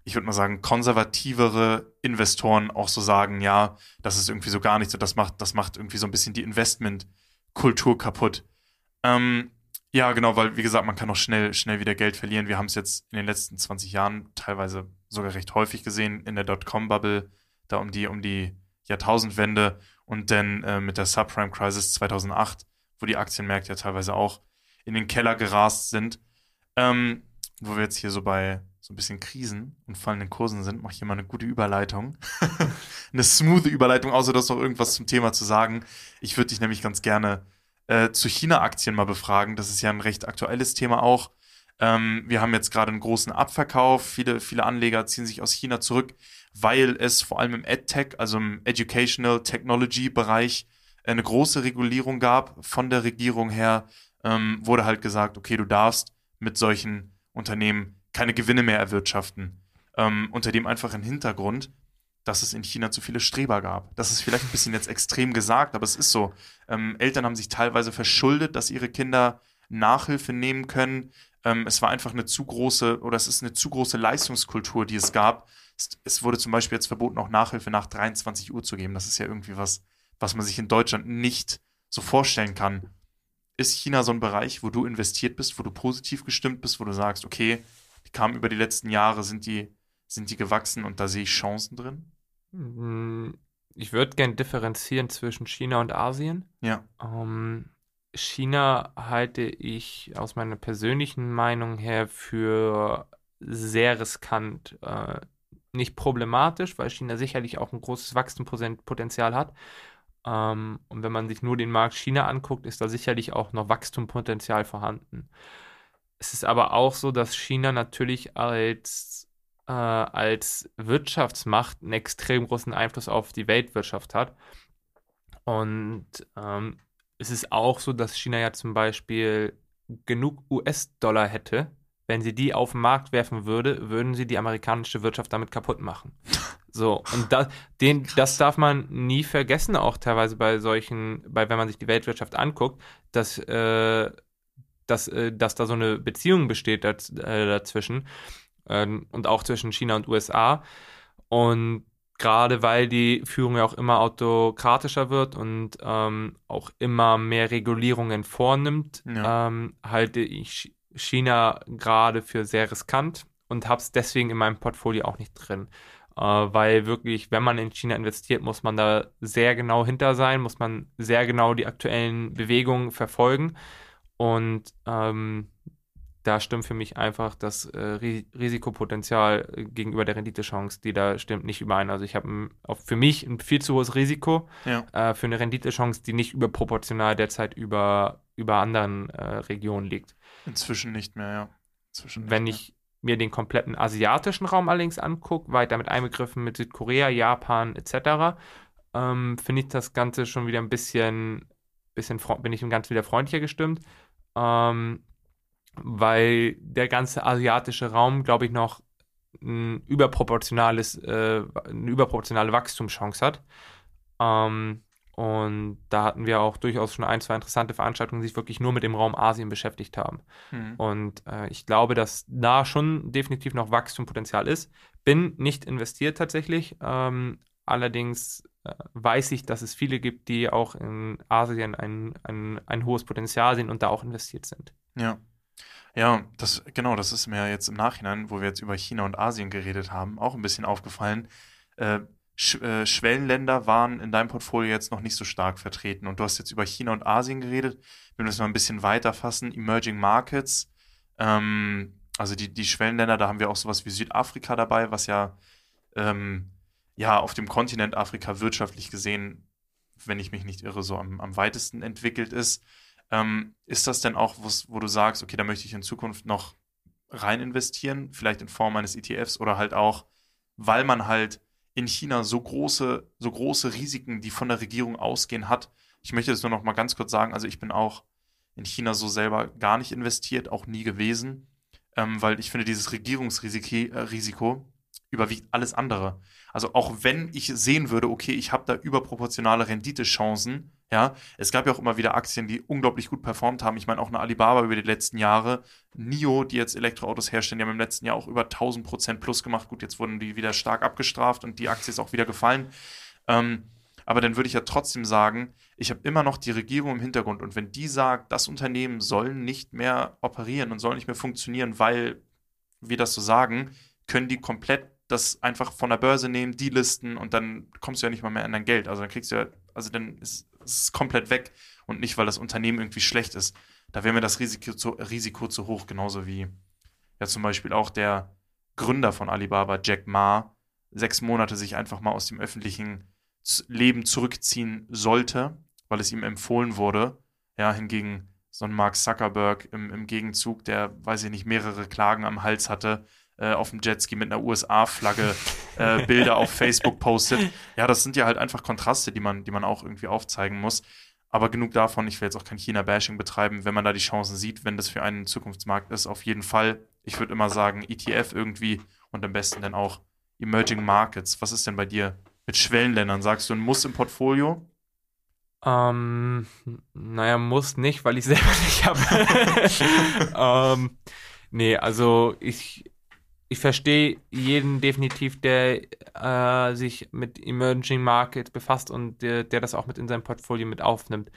ich würde mal sagen, konservativere Investoren auch so sagen, ja, das ist irgendwie so gar nichts und das macht, das macht irgendwie so ein bisschen die Investment- Kultur kaputt. Ähm, ja, genau, weil wie gesagt, man kann auch schnell, schnell wieder Geld verlieren. Wir haben es jetzt in den letzten 20 Jahren teilweise sogar recht häufig gesehen in der Dotcom-Bubble, da um die, um die Jahrtausendwende und dann äh, mit der Subprime-Crisis 2008, wo die Aktienmärkte ja teilweise auch in den Keller gerast sind. Ähm, wo wir jetzt hier so bei so ein bisschen Krisen und fallenden Kursen sind, mache ich hier mal eine gute Überleitung. eine smooth Überleitung, außer du hast noch irgendwas zum Thema zu sagen. Ich würde dich nämlich ganz gerne äh, zu China-Aktien mal befragen. Das ist ja ein recht aktuelles Thema auch. Ähm, wir haben jetzt gerade einen großen Abverkauf. Viele, viele Anleger ziehen sich aus China zurück, weil es vor allem im EdTech, also im Educational Technology Bereich, eine große Regulierung gab von der Regierung her. Ähm, wurde halt gesagt, okay, du darfst mit solchen Unternehmen keine Gewinne mehr erwirtschaften. Ähm, unter dem einfachen Hintergrund, dass es in China zu viele Streber gab. Das ist vielleicht ein bisschen jetzt extrem gesagt, aber es ist so. Ähm, Eltern haben sich teilweise verschuldet, dass ihre Kinder Nachhilfe nehmen können. Ähm, es war einfach eine zu große oder es ist eine zu große Leistungskultur, die es gab. Es, es, wurde zum Beispiel jetzt verboten, auch Nachhilfe nach 23 Uhr zu geben. Das ist ja irgendwie was, was man sich in Deutschland nicht so vorstellen kann. Ist China so ein Bereich, wo du investiert bist, wo du positiv gestimmt bist, wo du sagst, okay, die kamen über die letzten Jahre, sind die, sind die gewachsen und da sehe ich Chancen drin? Mm, ich würde gerne differenzieren zwischen China und Asien. Ja. Ähm, China halte ich aus meiner persönlichen Meinung her für sehr riskant. Äh, nicht problematisch, weil China sicherlich auch ein großes Wachstumspotenzial hat. Ähm, und wenn man sich nur den Markt China anguckt, ist da sicherlich auch noch Wachstumspotenzial vorhanden. Es ist aber auch so, dass China natürlich als, äh, als Wirtschaftsmacht einen extrem großen Einfluss auf die Weltwirtschaft hat. Und ähm, es ist auch so, dass China ja zum Beispiel genug US-Dollar hätte. Wenn sie die auf den Markt werfen würde, würden sie die amerikanische Wirtschaft damit kaputt machen. So, und das, den, das darf man nie vergessen, auch teilweise bei solchen, bei wenn man sich die Weltwirtschaft anguckt, dass äh, dass, äh, dass da so eine Beziehung besteht daz äh, dazwischen ähm, und auch zwischen China und USA. Und gerade weil die Führung ja auch immer autokratischer wird und ähm, auch immer mehr Regulierungen vornimmt, ja. ähm, halte ich China gerade für sehr riskant und habe es deswegen in meinem Portfolio auch nicht drin. Äh, weil wirklich, wenn man in China investiert, muss man da sehr genau hinter sein, muss man sehr genau die aktuellen Bewegungen verfolgen. Und ähm, da stimmt für mich einfach das äh, Risikopotenzial äh, gegenüber der Renditechance, die da stimmt nicht überein. Also ich habe für mich ein viel zu hohes Risiko ja. äh, für eine Renditechance, die nicht überproportional derzeit über, über anderen äh, Regionen liegt. Inzwischen nicht mehr, ja. Inzwischen Wenn ich mir den kompletten asiatischen Raum allerdings angucke, weiter mit einbegriffen mit Südkorea, Japan etc., ähm, finde ich das Ganze schon wieder ein bisschen, bisschen bin ich ganz wieder freundlicher gestimmt. Ähm, weil der ganze asiatische Raum, glaube ich, noch ein überproportionales, äh, eine überproportionale Wachstumschance hat. Ähm, und da hatten wir auch durchaus schon ein, zwei interessante Veranstaltungen, die sich wirklich nur mit dem Raum Asien beschäftigt haben. Mhm. Und äh, ich glaube, dass da schon definitiv noch Wachstumspotenzial ist. Bin nicht investiert tatsächlich. Ähm, allerdings äh, weiß ich, dass es viele gibt, die auch in Asien ein, ein, ein hohes Potenzial sehen und da auch investiert sind. Ja. Ja, das, genau, das ist mir jetzt im Nachhinein, wo wir jetzt über China und Asien geredet haben, auch ein bisschen aufgefallen. Äh, Sch äh, Schwellenländer waren in deinem Portfolio jetzt noch nicht so stark vertreten. Und du hast jetzt über China und Asien geredet. Wir das mal ein bisschen weiter fassen, Emerging Markets, ähm, also die, die Schwellenländer, da haben wir auch sowas wie Südafrika dabei, was ja, ähm, ja auf dem Kontinent Afrika wirtschaftlich gesehen, wenn ich mich nicht irre, so am, am weitesten entwickelt ist. Ähm, ist das denn auch, wo du sagst, okay, da möchte ich in Zukunft noch rein investieren, vielleicht in Form eines ETFs oder halt auch, weil man halt in China so große, so große Risiken, die von der Regierung ausgehen, hat. Ich möchte das nur noch mal ganz kurz sagen. Also ich bin auch in China so selber gar nicht investiert, auch nie gewesen, ähm, weil ich finde, dieses Regierungsrisiko äh, überwiegt alles andere. Also auch wenn ich sehen würde, okay, ich habe da überproportionale Renditechancen, ja, es gab ja auch immer wieder Aktien, die unglaublich gut performt haben. Ich meine auch eine Alibaba über die letzten Jahre, NIO, die jetzt Elektroautos herstellen, die haben im letzten Jahr auch über 1000 Prozent plus gemacht. Gut, jetzt wurden die wieder stark abgestraft und die Aktie ist auch wieder gefallen. Ähm, aber dann würde ich ja trotzdem sagen, ich habe immer noch die Regierung im Hintergrund und wenn die sagt, das Unternehmen soll nicht mehr operieren und soll nicht mehr funktionieren, weil wir das so sagen, können die komplett das einfach von der Börse nehmen, die listen und dann kommst du ja nicht mal mehr an dein Geld. Also dann kriegst du ja, also dann ist es komplett weg und nicht, weil das Unternehmen irgendwie schlecht ist. Da wäre mir das Risiko zu, Risiko zu hoch, genauso wie ja zum Beispiel auch der Gründer von Alibaba, Jack Ma, sechs Monate sich einfach mal aus dem öffentlichen Leben zurückziehen sollte, weil es ihm empfohlen wurde. Ja, hingegen so ein Mark Zuckerberg im, im Gegenzug, der, weiß ich nicht, mehrere Klagen am Hals hatte, äh, auf dem Jetski mit einer USA-Flagge äh, Bilder auf Facebook postet. Ja, das sind ja halt einfach Kontraste, die man, die man auch irgendwie aufzeigen muss. Aber genug davon, ich will jetzt auch kein China-Bashing betreiben, wenn man da die Chancen sieht, wenn das für einen Zukunftsmarkt ist, auf jeden Fall. Ich würde immer sagen, ETF irgendwie und am besten dann auch Emerging Markets. Was ist denn bei dir mit Schwellenländern? Sagst du ein Muss im Portfolio? Ähm, naja, muss nicht, weil ich selber nicht habe. ähm, nee, also ich, ich verstehe jeden definitiv, der äh, sich mit Emerging Markets befasst und der, der, das auch mit in sein Portfolio mit aufnimmt.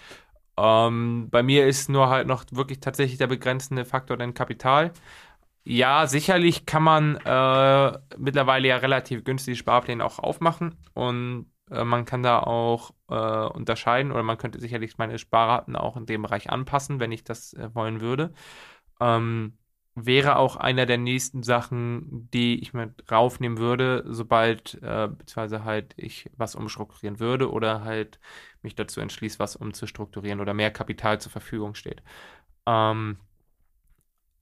Ähm, bei mir ist nur halt noch wirklich tatsächlich der begrenzende Faktor dein Kapital. Ja, sicherlich kann man äh, mittlerweile ja relativ günstige Sparpläne auch aufmachen und äh, man kann da auch äh, unterscheiden oder man könnte sicherlich meine Sparraten auch in dem Bereich anpassen, wenn ich das äh, wollen würde. Ähm, wäre auch einer der nächsten Sachen, die ich mit raufnehmen würde, sobald äh, beziehungsweise halt ich was umstrukturieren würde oder halt mich dazu entschließe, was umzustrukturieren oder mehr Kapital zur Verfügung steht. Ähm,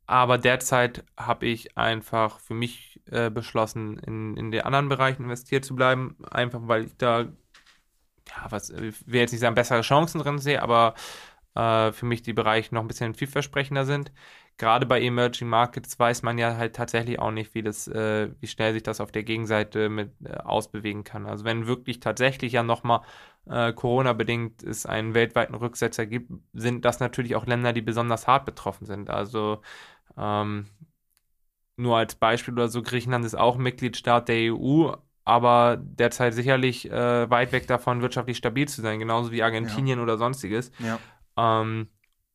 aber derzeit habe ich einfach für mich äh, beschlossen, in, in den anderen Bereichen investiert zu bleiben, einfach weil ich da, ja, was, ich will jetzt nicht sagen, bessere Chancen drin sehe, aber äh, für mich die Bereiche noch ein bisschen vielversprechender sind gerade bei Emerging Markets weiß man ja halt tatsächlich auch nicht, wie das, äh, wie schnell sich das auf der Gegenseite mit äh, ausbewegen kann. Also wenn wirklich tatsächlich ja nochmal äh, Corona-bedingt es einen weltweiten Rücksetzer gibt, sind das natürlich auch Länder, die besonders hart betroffen sind. Also ähm, nur als Beispiel oder so, Griechenland ist auch Mitgliedstaat der EU, aber derzeit sicherlich äh, weit weg davon, wirtschaftlich stabil zu sein, genauso wie Argentinien ja. oder sonstiges. Ja. Ähm,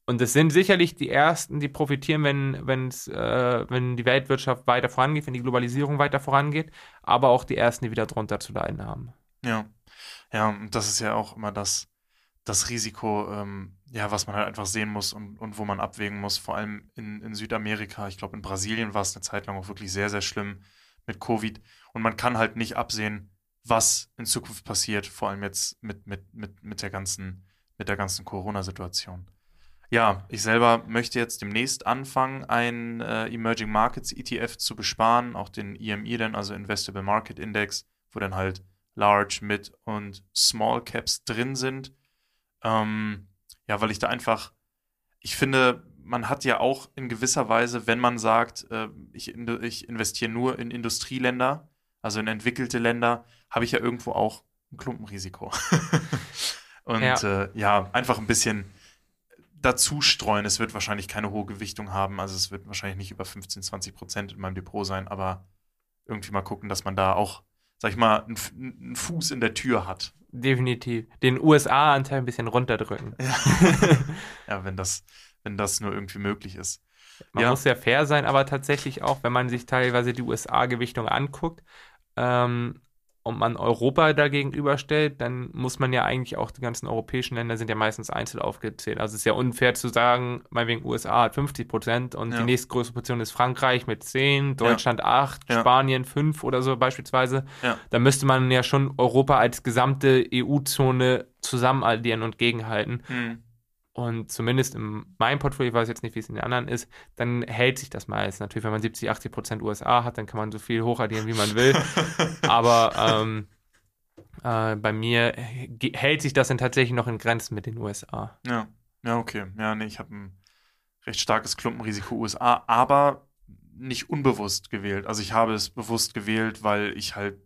und es sind sicherlich die Ersten, die profitieren, wenn, wenn's, äh, wenn die Weltwirtschaft weiter vorangeht, wenn die Globalisierung weiter vorangeht, aber auch die Ersten, die wieder drunter zu leiden haben. Ja, ja, und das ist ja auch immer das, das Risiko, ähm, ja, was man halt einfach sehen muss und, und wo man abwägen muss, vor allem in, in Südamerika. Ich glaube, in Brasilien war es eine Zeit lang auch wirklich sehr, sehr schlimm mit Covid. Und man kann halt nicht absehen, was in Zukunft passiert, vor allem jetzt mit, mit, mit, mit der ganzen, mit der ganzen Corona-Situation. Ja, ich selber möchte jetzt demnächst anfangen, ein äh, Emerging Markets ETF zu besparen, auch den EMI dann, also Investable Market Index, wo dann halt Large, Mid und Small Caps drin sind. Ähm, ja, weil ich da einfach, ich finde, man hat ja auch in gewisser Weise, wenn man sagt, äh, ich, in, ich investiere nur in Industrieländer, also in entwickelte Länder, habe ich ja irgendwo auch ein Klumpenrisiko. und ja. Äh, ja, einfach ein bisschen dazu streuen. Es wird wahrscheinlich keine hohe Gewichtung haben, also es wird wahrscheinlich nicht über 15, 20 Prozent in meinem Depot sein, aber irgendwie mal gucken, dass man da auch, sag ich mal, einen, Fuß in der Tür hat. Definitiv. Den USA-Anteil ein bisschen runterdrücken. Ja, ja wenn, das, wenn das nur irgendwie möglich ist. Man ja. muss ja fair sein, aber tatsächlich auch, wenn man sich teilweise die USA-Gewichtung anguckt, ähm, und man Europa dagegen überstellt, dann muss man ja eigentlich auch, die ganzen europäischen Länder sind ja meistens einzeln aufgezählt. Also es ist ja unfair zu sagen, meinetwegen USA hat 50 Prozent und ja. die nächstgrößte Position ist Frankreich mit 10, Deutschland ja. 8, ja. Spanien 5 oder so beispielsweise. Ja. Da müsste man ja schon Europa als gesamte EU-Zone zusammen addieren und gegenhalten. Hm und zumindest in meinem Portfolio, ich weiß jetzt nicht, wie es in den anderen ist, dann hält sich das meist. Natürlich, wenn man 70, 80 Prozent USA hat, dann kann man so viel hochaddieren, wie man will. Aber ähm, äh, bei mir hält sich das dann tatsächlich noch in Grenzen mit den USA. Ja, ja, okay. Ja, nee, ich habe ein recht starkes Klumpenrisiko USA, aber nicht unbewusst gewählt. Also ich habe es bewusst gewählt, weil ich halt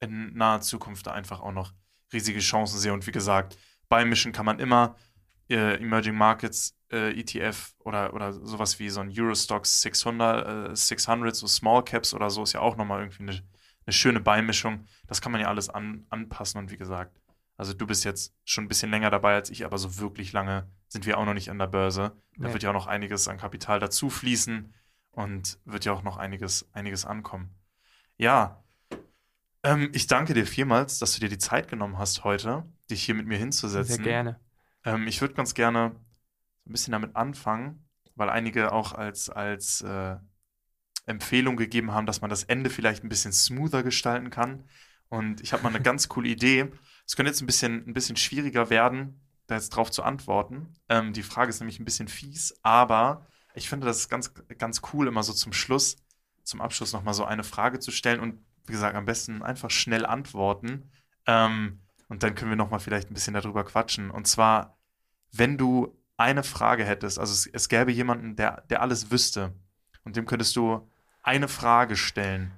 in naher Zukunft einfach auch noch riesige Chancen sehe. Und wie gesagt, beimischen kann man immer äh, Emerging Markets äh, ETF oder, oder sowas wie so ein Eurostox 600, äh, 600, so Small Caps oder so, ist ja auch nochmal irgendwie eine, eine schöne Beimischung. Das kann man ja alles an, anpassen und wie gesagt, also du bist jetzt schon ein bisschen länger dabei als ich, aber so wirklich lange sind wir auch noch nicht an der Börse. Da nee. wird ja auch noch einiges an Kapital dazu fließen und wird ja auch noch einiges, einiges ankommen. Ja, ähm, ich danke dir vielmals, dass du dir die Zeit genommen hast heute, dich hier mit mir hinzusetzen. Sehr gerne. Ähm, ich würde ganz gerne ein bisschen damit anfangen, weil einige auch als, als äh, Empfehlung gegeben haben, dass man das Ende vielleicht ein bisschen smoother gestalten kann. Und ich habe mal eine ganz coole Idee. Es könnte jetzt ein bisschen, ein bisschen schwieriger werden, da jetzt drauf zu antworten. Ähm, die Frage ist nämlich ein bisschen fies, aber ich finde das ganz, ganz cool, immer so zum Schluss, zum Abschluss nochmal so eine Frage zu stellen und wie gesagt, am besten einfach schnell antworten. Ähm, und dann können wir nochmal vielleicht ein bisschen darüber quatschen. Und zwar, wenn du eine Frage hättest, also es, es gäbe jemanden, der, der alles wüsste, und dem könntest du eine Frage stellen.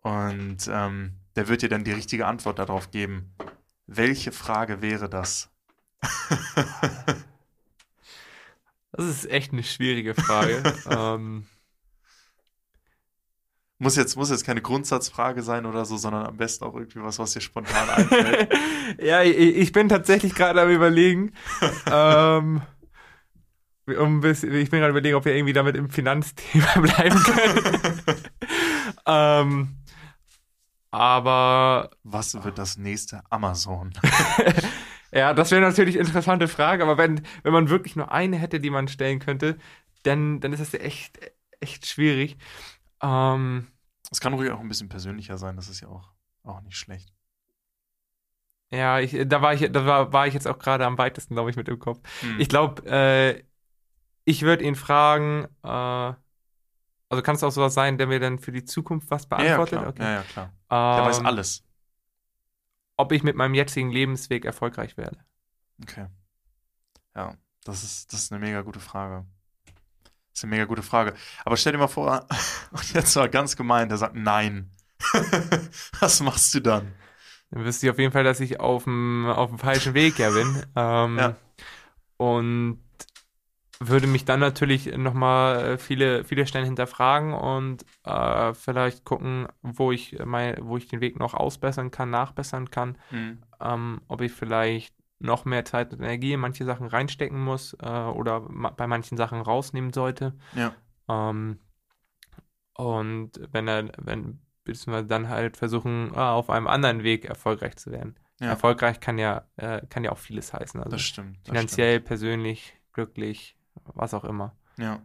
Und ähm, der wird dir dann die richtige Antwort darauf geben. Welche Frage wäre das? das ist echt eine schwierige Frage. ähm, muss jetzt, muss jetzt keine Grundsatzfrage sein oder so, sondern am besten auch irgendwie was, was dir spontan einfällt. ja, ich, ich, bin tatsächlich gerade am überlegen. ähm, um ich bin gerade überlegen, ob wir irgendwie damit im Finanzthema bleiben können. ähm, aber. Was wird das nächste Amazon? ja, das wäre natürlich eine interessante Frage, aber wenn, wenn man wirklich nur eine hätte, die man stellen könnte, dann, dann ist das ja echt, echt schwierig. Ähm, es kann ruhig auch ein bisschen persönlicher sein, das ist ja auch, auch nicht schlecht. Ja, ich, da war ich, da war, war ich jetzt auch gerade am weitesten, glaube ich, mit im Kopf. Hm. Ich glaube, äh, ich würde ihn fragen, äh, also kann es auch sowas sein, der mir dann für die Zukunft was beantwortet? Ja, ja, klar. Okay. Ja, ja, klar. Ähm, der weiß alles. Ob ich mit meinem jetzigen Lebensweg erfolgreich werde. Okay. Ja, das ist, das ist eine mega gute Frage. Das ist eine mega gute Frage. Aber stell dir mal vor, und jetzt war ganz gemein, der sagt nein. Was machst du dann? Dann wirst du auf jeden Fall, dass ich auf dem, auf dem falschen Weg ja bin. Ähm, ja. Und würde mich dann natürlich nochmal äh, viele, viele Stellen hinterfragen und äh, vielleicht gucken, wo ich, mein, wo ich den Weg noch ausbessern kann, nachbessern kann. Mhm. Ähm, ob ich vielleicht noch mehr Zeit und Energie in manche Sachen reinstecken muss äh, oder ma bei manchen Sachen rausnehmen sollte. Ja. Ähm, und wenn er, wenn, beziehungsweise dann halt versuchen, ah, auf einem anderen Weg erfolgreich zu werden. Ja. Erfolgreich kann ja, äh, kann ja auch vieles heißen. Also das stimmt. Das finanziell, stimmt. persönlich, glücklich, was auch immer. Ja.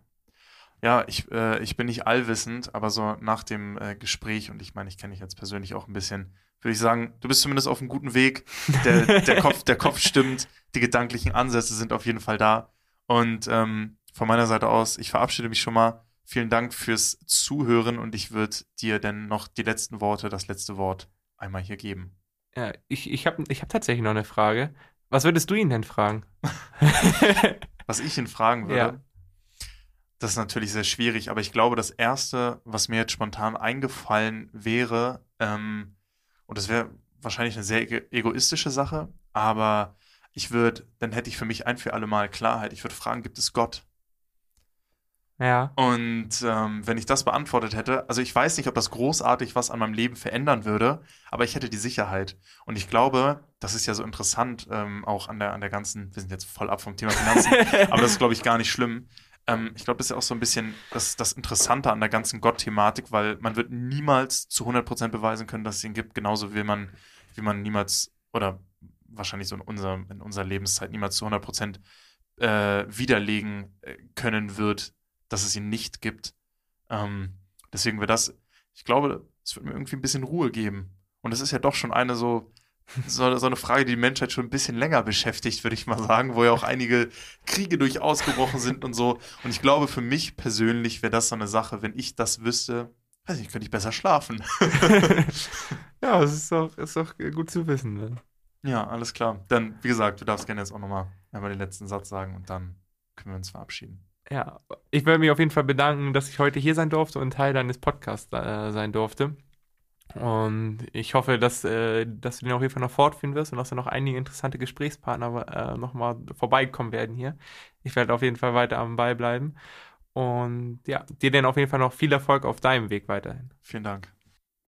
Ja, ich, äh, ich bin nicht allwissend, aber so nach dem äh, Gespräch, und ich meine, ich kenne dich jetzt persönlich auch ein bisschen, würde ich sagen, du bist zumindest auf einem guten Weg. Der, der, Kopf, der Kopf stimmt, die gedanklichen Ansätze sind auf jeden Fall da. Und ähm, von meiner Seite aus, ich verabschiede mich schon mal. Vielen Dank fürs Zuhören und ich würde dir dann noch die letzten Worte, das letzte Wort einmal hier geben. Ja, ich, ich habe ich hab tatsächlich noch eine Frage. Was würdest du ihn denn fragen? Was ich ihn fragen würde? Ja. Das ist natürlich sehr schwierig, aber ich glaube, das Erste, was mir jetzt spontan eingefallen wäre, ähm, und das wäre wahrscheinlich eine sehr egoistische Sache, aber ich würde, dann hätte ich für mich ein für alle Mal Klarheit. Ich würde fragen, gibt es Gott? Ja. Und ähm, wenn ich das beantwortet hätte, also ich weiß nicht, ob das großartig was an meinem Leben verändern würde, aber ich hätte die Sicherheit. Und ich glaube, das ist ja so interessant, ähm, auch an der, an der ganzen, wir sind jetzt voll ab vom Thema Finanzen, aber das ist, glaube ich, gar nicht schlimm. Ähm, ich glaube, das ist ja auch so ein bisschen das, das Interessante an der ganzen Gott-Thematik, weil man wird niemals zu 100% beweisen können, dass es ihn gibt, genauso wie man, wie man niemals, oder wahrscheinlich so in, unser, in unserer Lebenszeit niemals zu 100% äh, widerlegen äh, können wird, dass es ihn nicht gibt. Ähm, deswegen wäre das, ich glaube, es wird mir irgendwie ein bisschen Ruhe geben. Und das ist ja doch schon eine so, so, so, eine Frage, die die Menschheit schon ein bisschen länger beschäftigt, würde ich mal sagen, wo ja auch einige Kriege durch ausgebrochen sind und so. Und ich glaube, für mich persönlich wäre das so eine Sache, wenn ich das wüsste, weiß ich, könnte ich besser schlafen. ja, das ist doch, ist doch gut zu wissen. Ne? Ja, alles klar. Dann, wie gesagt, du darfst gerne jetzt auch nochmal einmal den letzten Satz sagen und dann können wir uns verabschieden. Ja, ich würde mich auf jeden Fall bedanken, dass ich heute hier sein durfte und Teil deines Podcasts äh, sein durfte. Und ich hoffe, dass, äh, dass du den auf jeden Fall noch fortführen wirst und dass da noch einige interessante Gesprächspartner äh, nochmal vorbeikommen werden hier. Ich werde auf jeden Fall weiter am Ball bleiben. Und ja, dir dann auf jeden Fall noch viel Erfolg auf deinem Weg weiterhin. Vielen Dank.